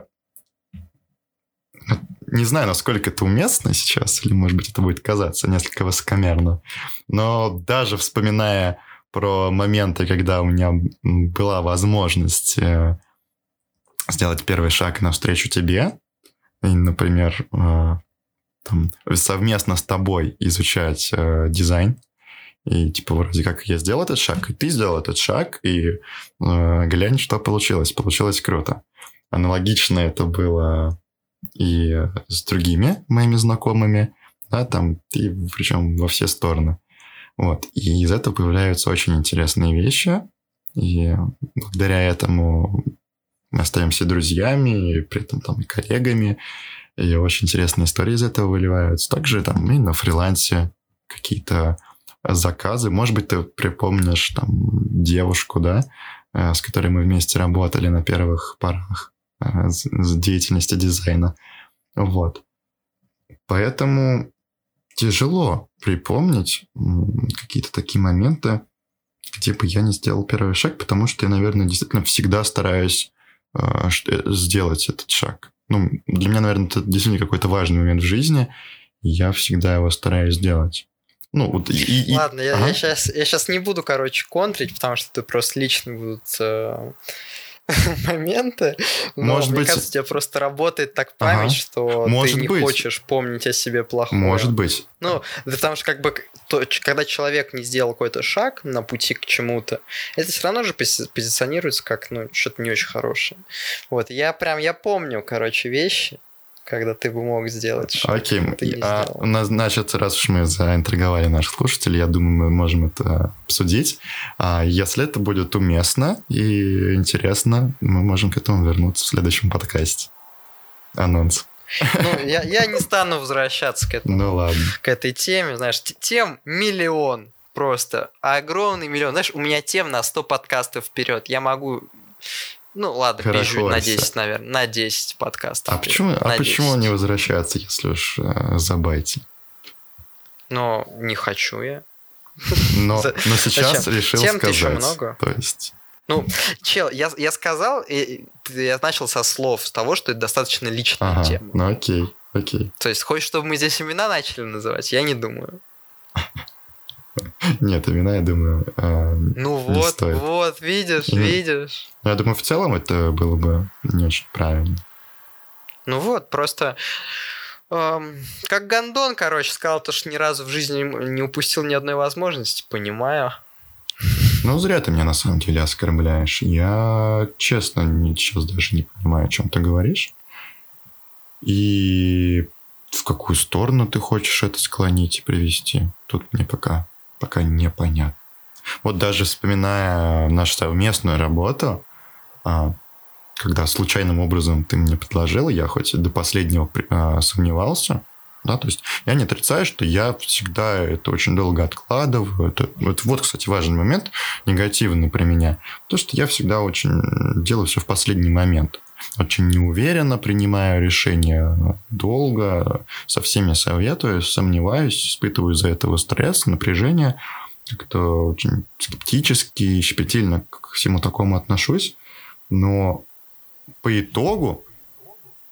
не знаю, насколько это уместно сейчас, или, может быть, это будет казаться несколько высокомерно, но даже вспоминая про моменты, когда у меня была возможность э, сделать первый шаг навстречу тебе, и, например, э, там, совместно с тобой изучать э, дизайн, и типа вроде как я сделал этот шаг, и ты сделал этот шаг, и э, глянь, что получилось. Получилось круто. Аналогично это было и с другими моими знакомыми, да, там, и причем во все стороны. Вот. И из этого появляются очень интересные вещи, и благодаря этому мы остаемся друзьями, и при этом там и коллегами, и очень интересные истории из этого выливаются. Также там и на фрилансе какие-то заказы. Может быть, ты припомнишь там девушку, да, э, с которой мы вместе работали на первых порах э, с деятельности дизайна. Вот. Поэтому тяжело припомнить какие-то такие моменты, где бы я не сделал первый шаг, потому что я, наверное, действительно всегда стараюсь э, сделать этот шаг. Ну, для меня, наверное, это действительно какой-то важный момент в жизни, и я всегда его стараюсь сделать. Ну, вот и, и... Ладно, я, ага. я, сейчас, я сейчас не буду, короче, контрить, потому что это просто лично будут э, моменты. Но Может мне быть... кажется, у тебя просто работает так память, ага. что Может ты не быть. хочешь помнить о себе плохое. Может быть. Ну, потому что как бы то, когда человек не сделал какой-то шаг на пути к чему-то, это все равно же позиционируется как ну, что-то не очень хорошее. Вот, я прям, я помню, короче, вещи, когда ты бы мог сделать что Окей, а, у нас, значит, раз уж мы заинтриговали наших слушателей, я думаю, мы можем это обсудить. А если это будет уместно и интересно, мы можем к этому вернуться в следующем подкасте. Анонс. Ну, я, я не стану возвращаться к этому. Ну ладно. К этой теме, знаешь, тем миллион просто. Огромный миллион. Знаешь, у меня тем на 100 подкастов вперед. Я могу ну ладно, Хорошо, на 10, наверное, на 10 подкастов. А почему, а почему не возвращаться, если уж э, забайте? Ну, не хочу я. Но, но сейчас Зачем? решил Тем сказать. еще много. То есть... Ну, чел, я, я сказал, и, я начал со слов, с того, что это достаточно личная ага, тема. Ну окей, окей. То есть, хочешь, чтобы мы здесь имена начали называть? Я не думаю. Нет, имена, я думаю, э, Ну вот, стоит. вот, видишь, ну, видишь. Я думаю, в целом это было бы не очень правильно. Ну вот, просто эм, как Гондон, короче, сказал, то, что ни разу в жизни не упустил ни одной возможности, понимаю. Ну, зря ты меня на самом деле оскорбляешь. Я, честно, сейчас даже не понимаю, о чем ты говоришь. И в какую сторону ты хочешь это склонить и привести. Тут мне пока пока непонятно. Вот даже вспоминая нашу совместную работу, а, когда случайным образом ты мне предложил, я хоть до последнего а, сомневался, да, то есть я не отрицаю, что я всегда это очень долго откладываю. Это, это вот, кстати, важный момент, негативный при меня. То, что я всегда очень делаю все в последний момент. Очень неуверенно принимаю решения, долго, со всеми советую, сомневаюсь, испытываю из-за этого стресс, напряжение, как-то очень скептически, щепетильно к всему такому отношусь. Но по итогу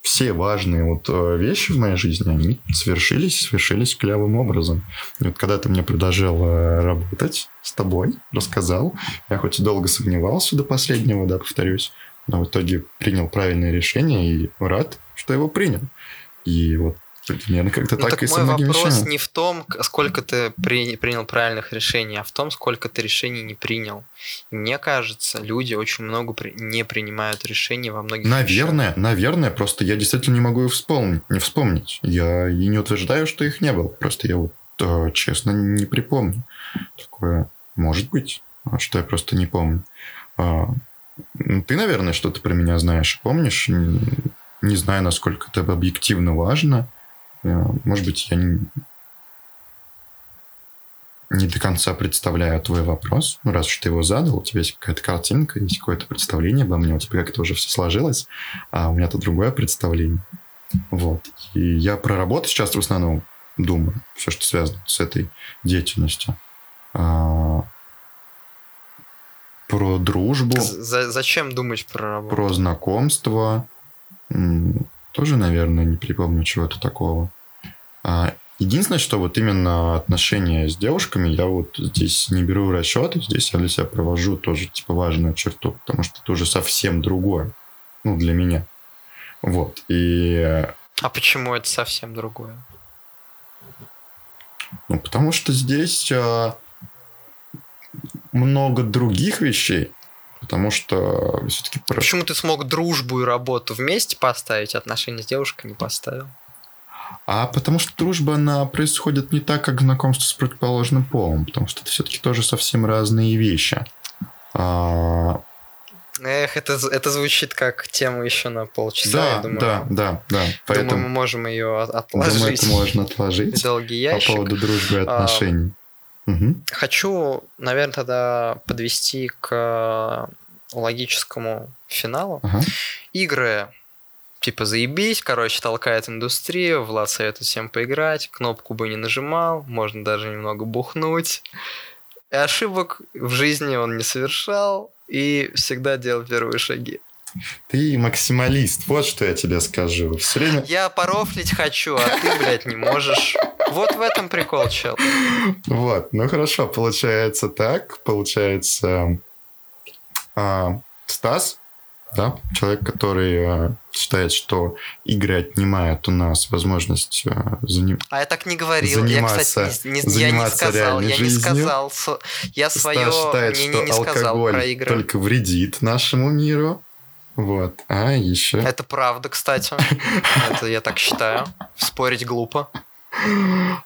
все важные вот э, вещи в моей жизни, они свершились, свершились клевым образом. И вот когда ты мне предложил э, работать с тобой, рассказал, я хоть и долго сомневался до последнего, да, повторюсь, но в итоге принял правильное решение и рад, что его принял. И вот примерно как-то ну, так, так и мой со многими вопрос вещами. не в том, сколько ты при, принял правильных решений, а в том, сколько ты решений не принял. И мне кажется, люди очень много при, не принимают решений во многих Наверное, вещах. наверное, просто я действительно не могу их вспомнить, не вспомнить. Я и не утверждаю, что их не было. Просто я вот э, честно не припомню. Такое может быть, что я просто не помню. Ну, ты, наверное, что-то про меня знаешь, помнишь? Не знаю, насколько это объективно важно. Э, может быть, я не... не до конца представляю твой вопрос. Ну, раз уж ты его задал, у тебя есть какая-то картинка, есть какое-то представление обо мне, у тебя как-то уже все сложилось, а у меня-то другое представление. Вот. И я про работу сейчас в основном думаю, все, что связано с этой деятельностью. А, про дружбу. За зачем думать про работу? Про знакомство. Тоже, наверное, не припомню чего-то такого. А, единственное, что вот именно отношения с девушками я вот здесь не беру в расчет, здесь я для себя провожу тоже типа важную черту, потому что это уже совсем другое, ну, для меня. Вот, и... А почему это совсем другое? Ну, потому что здесь а, много других вещей, потому что все-таки... Почему ты смог дружбу и работу вместе поставить, отношения с девушкой не поставил? А потому что дружба, она происходит не так, как знакомство с противоположным полом, потому что это все-таки тоже совсем разные вещи. А... Эх, это, это звучит как тема еще на полчаса, да, я думаю. Да, да, да. Поэтому... Думаю, мы можем ее отложить. Думаю, это можно отложить. Долгий ящик. По поводу дружбы и а, отношений. А, угу. Хочу, наверное, тогда подвести к логическому финалу. Ага. Игры типа заебись, короче, толкает индустрию, Влад советует всем поиграть, кнопку бы не нажимал, можно даже немного бухнуть. И ошибок в жизни он не совершал и всегда делал первые шаги. Ты максималист, вот что я тебе скажу. Все время... Я порофлить хочу, а ты, блядь, не можешь. Вот в этом прикол, чел. Вот, ну хорошо, получается так. Получается, а, Стас да, человек, который э, считает, что игры отнимают у нас возможность э, заним... А я так не говорил. Я, кстати, не, не, я не сказал. Я жизнью. не сказал. Я свое считает, мнение что не сказал про игры. только вредит нашему миру. Вот. А еще... Это правда, кстати. Это я так считаю. Спорить глупо.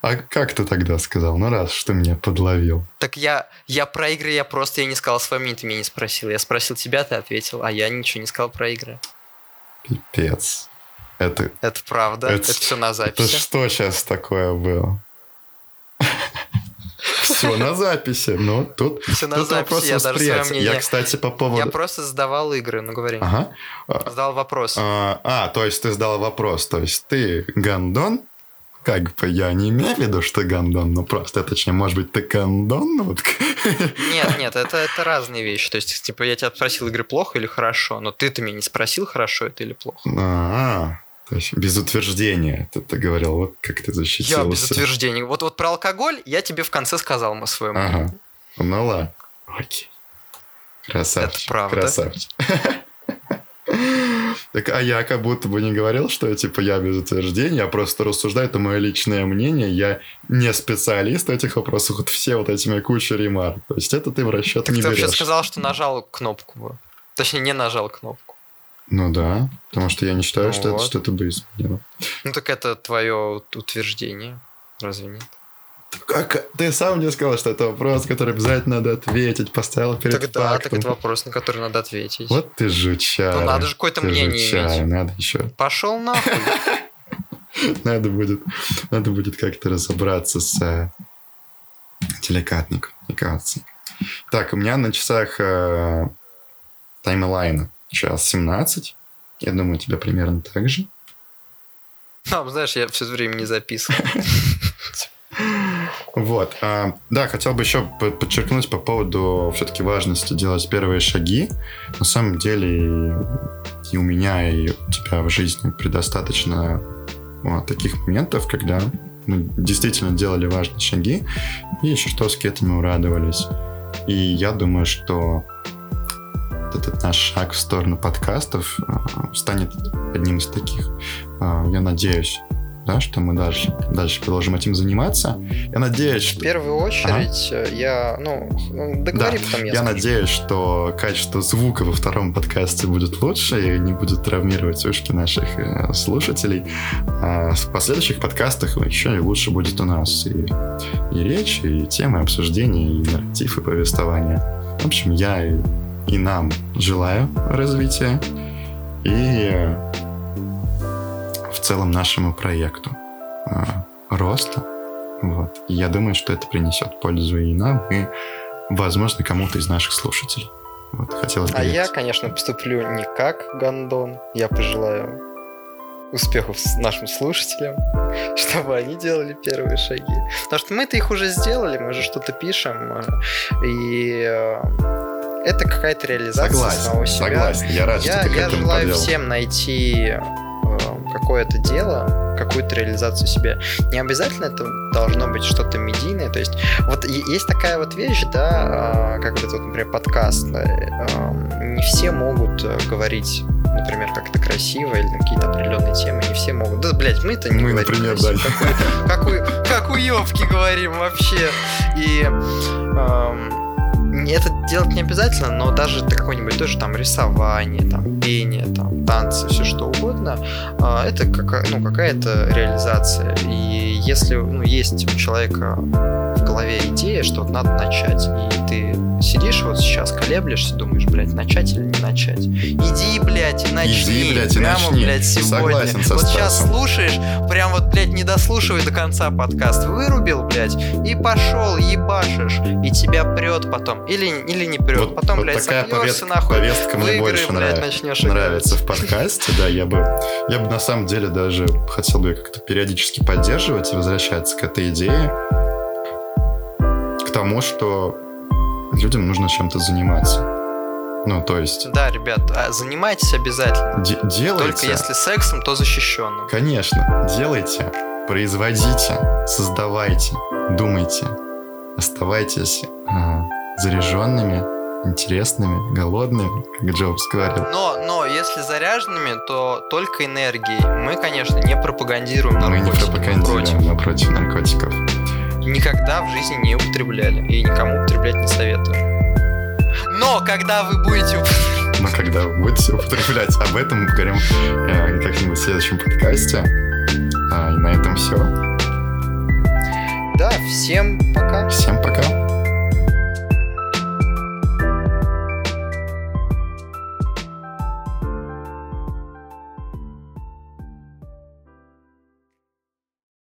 А как ты тогда сказал? Ну раз, что меня подловил. Так я, я про игры, я просто я не сказал свое мнение, ты меня не спросил. Я спросил тебя, ты ответил, а я ничего не сказал про игры. Пипец. Это, это правда, это, это все на записи. Это что сейчас такое было? Все на записи. Ну, тут, Все на тут записи, я даже свое мнение... Я, кстати, по поводу... Я просто задавал игры, ну говори. Ага. Задал вопрос. А, а, то есть ты задал вопрос. То есть ты гандон, как бы я не имею в виду, что гандон, но просто, точнее, может быть, ты гандон? Вот. Нет, нет, это, это разные вещи. То есть, типа, я тебя спросил, игры плохо или хорошо, но ты-то меня не спросил, хорошо это или плохо. А, есть без утверждения ты, ты говорил, вот как ты защитился. Я без утверждения. Вот, вот про алкоголь я тебе в конце сказал мы своему. Ага. Ну ладно. Окей. Красавчик. Это правда. Красавчик. Так, а я как будто бы не говорил, что типа я без утверждения, я просто рассуждаю, это мое личное мнение, я не специалист в этих вопросах, вот все вот этими куча ремарок. То есть это ты в расчет так не ты берешь. ты вообще сказал, что нажал кнопку. Точнее, не нажал кнопку. Ну да, потому что я не считаю, ну что вот. это что-то бы изменило. Ну так это твое утверждение, разве нет? Как? Ты сам мне сказал, что это вопрос, который обязательно надо ответить, поставил перед так, да, так это вопрос, на который надо ответить. Вот ты жучар. Ну надо же какое-то мнение жучар, иметь. Надо еще. Пошел нахуй. Надо будет, надо будет как-то разобраться с э, деликатной коммуникацией. Так, у меня на часах э, таймлайн час 17. Я думаю, у тебя примерно так же. А, знаешь, я все время не записываю. Вот. А, да, хотел бы еще подчеркнуть по поводу все-таки важности делать первые шаги. На самом деле и у меня, и у тебя в жизни предостаточно вот, таких моментов, когда мы действительно делали важные шаги и еще чертовски этому радовались. И я думаю, что этот наш шаг в сторону подкастов а, станет одним из таких. А, я надеюсь, да, что мы дальше, дальше продолжим этим заниматься. Я надеюсь, что... В первую очередь ага. я, ну, ну, договори да. потом я Я надеюсь, что качество звука во втором подкасте будет лучше и не будет травмировать ушки наших э, слушателей. А в последующих подкастах еще и лучше будет у нас и, и речь, и темы обсуждения, и нарратив, и повествование. В общем, я и, и нам желаю развития. И в целом нашему проекту. А, роста, Вот. И я думаю, что это принесет пользу и нам, и, возможно, кому-то из наших слушателей. Вот, хотелось а я, конечно, поступлю не как Гандон. Я пожелаю успехов с нашим слушателям, чтобы они делали первые шаги. Потому что мы-то их уже сделали, мы же что-то пишем, э, и э, это какая-то реализация согласен, самого себя. Согласен, я рад, я, что ты Я желаю всем найти какое-то дело, какую-то реализацию себя. Не обязательно это должно быть что-то медийное. То есть вот есть такая вот вещь, да, а, как вот, вот например, подкаст. Не все могут э, говорить например, как это красиво или на какие-то определенные темы, не все могут. Да, блядь, мы это не мы, говорим. например, красиво, да. Как, у, как, у, как уебки говорим вообще. И эм, это делать не обязательно, но даже какое-нибудь тоже там рисование, там пение, там танцы, все что угодно, а, это как, ну, какая-то реализация. И если ну, есть у человека в голове идея, что надо начать, и ты сидишь вот сейчас, колеблешься, думаешь, блядь, начать или не начать. Иди, блядь, и начни. Иди, блядь, и прямо, начни. блядь, сегодня. Согласен со вот Стасом. сейчас слушаешь, прям вот, блядь, не дослушивай до конца подкаст. Вырубил, блядь, и пошел, ебашишь. И тебя прет потом. Или, или не прет. Вот, потом, вот блядь, такая повестка, нахуй. повестка мне игры, больше блядь, нрав- начнешь нравится играть. в подкасте, да, я бы, я бы на самом деле даже хотел бы как-то периодически поддерживать и возвращаться к этой идее, к тому, что людям нужно чем-то заниматься. Ну, то есть... Да, ребят, а занимайтесь обязательно. де- делайте... Только если сексом, то защищенным. Конечно, делайте, производите, создавайте, думайте, оставайтесь а, заряженными, интересными, голодными, как Джобс говорил. Но, но если заряженными, то только энергией. Мы, конечно, не пропагандируем Мы не наркотики. пропагандируем, Против. мы против наркотиков. Никогда в жизни не употребляли. И никому употреблять не советую. Но когда вы будете употреблять... Но когда вы будете употреблять, об этом мы поговорим э, как-нибудь в следующем подкасте. А, и на этом все. Да, всем пока. Всем пока.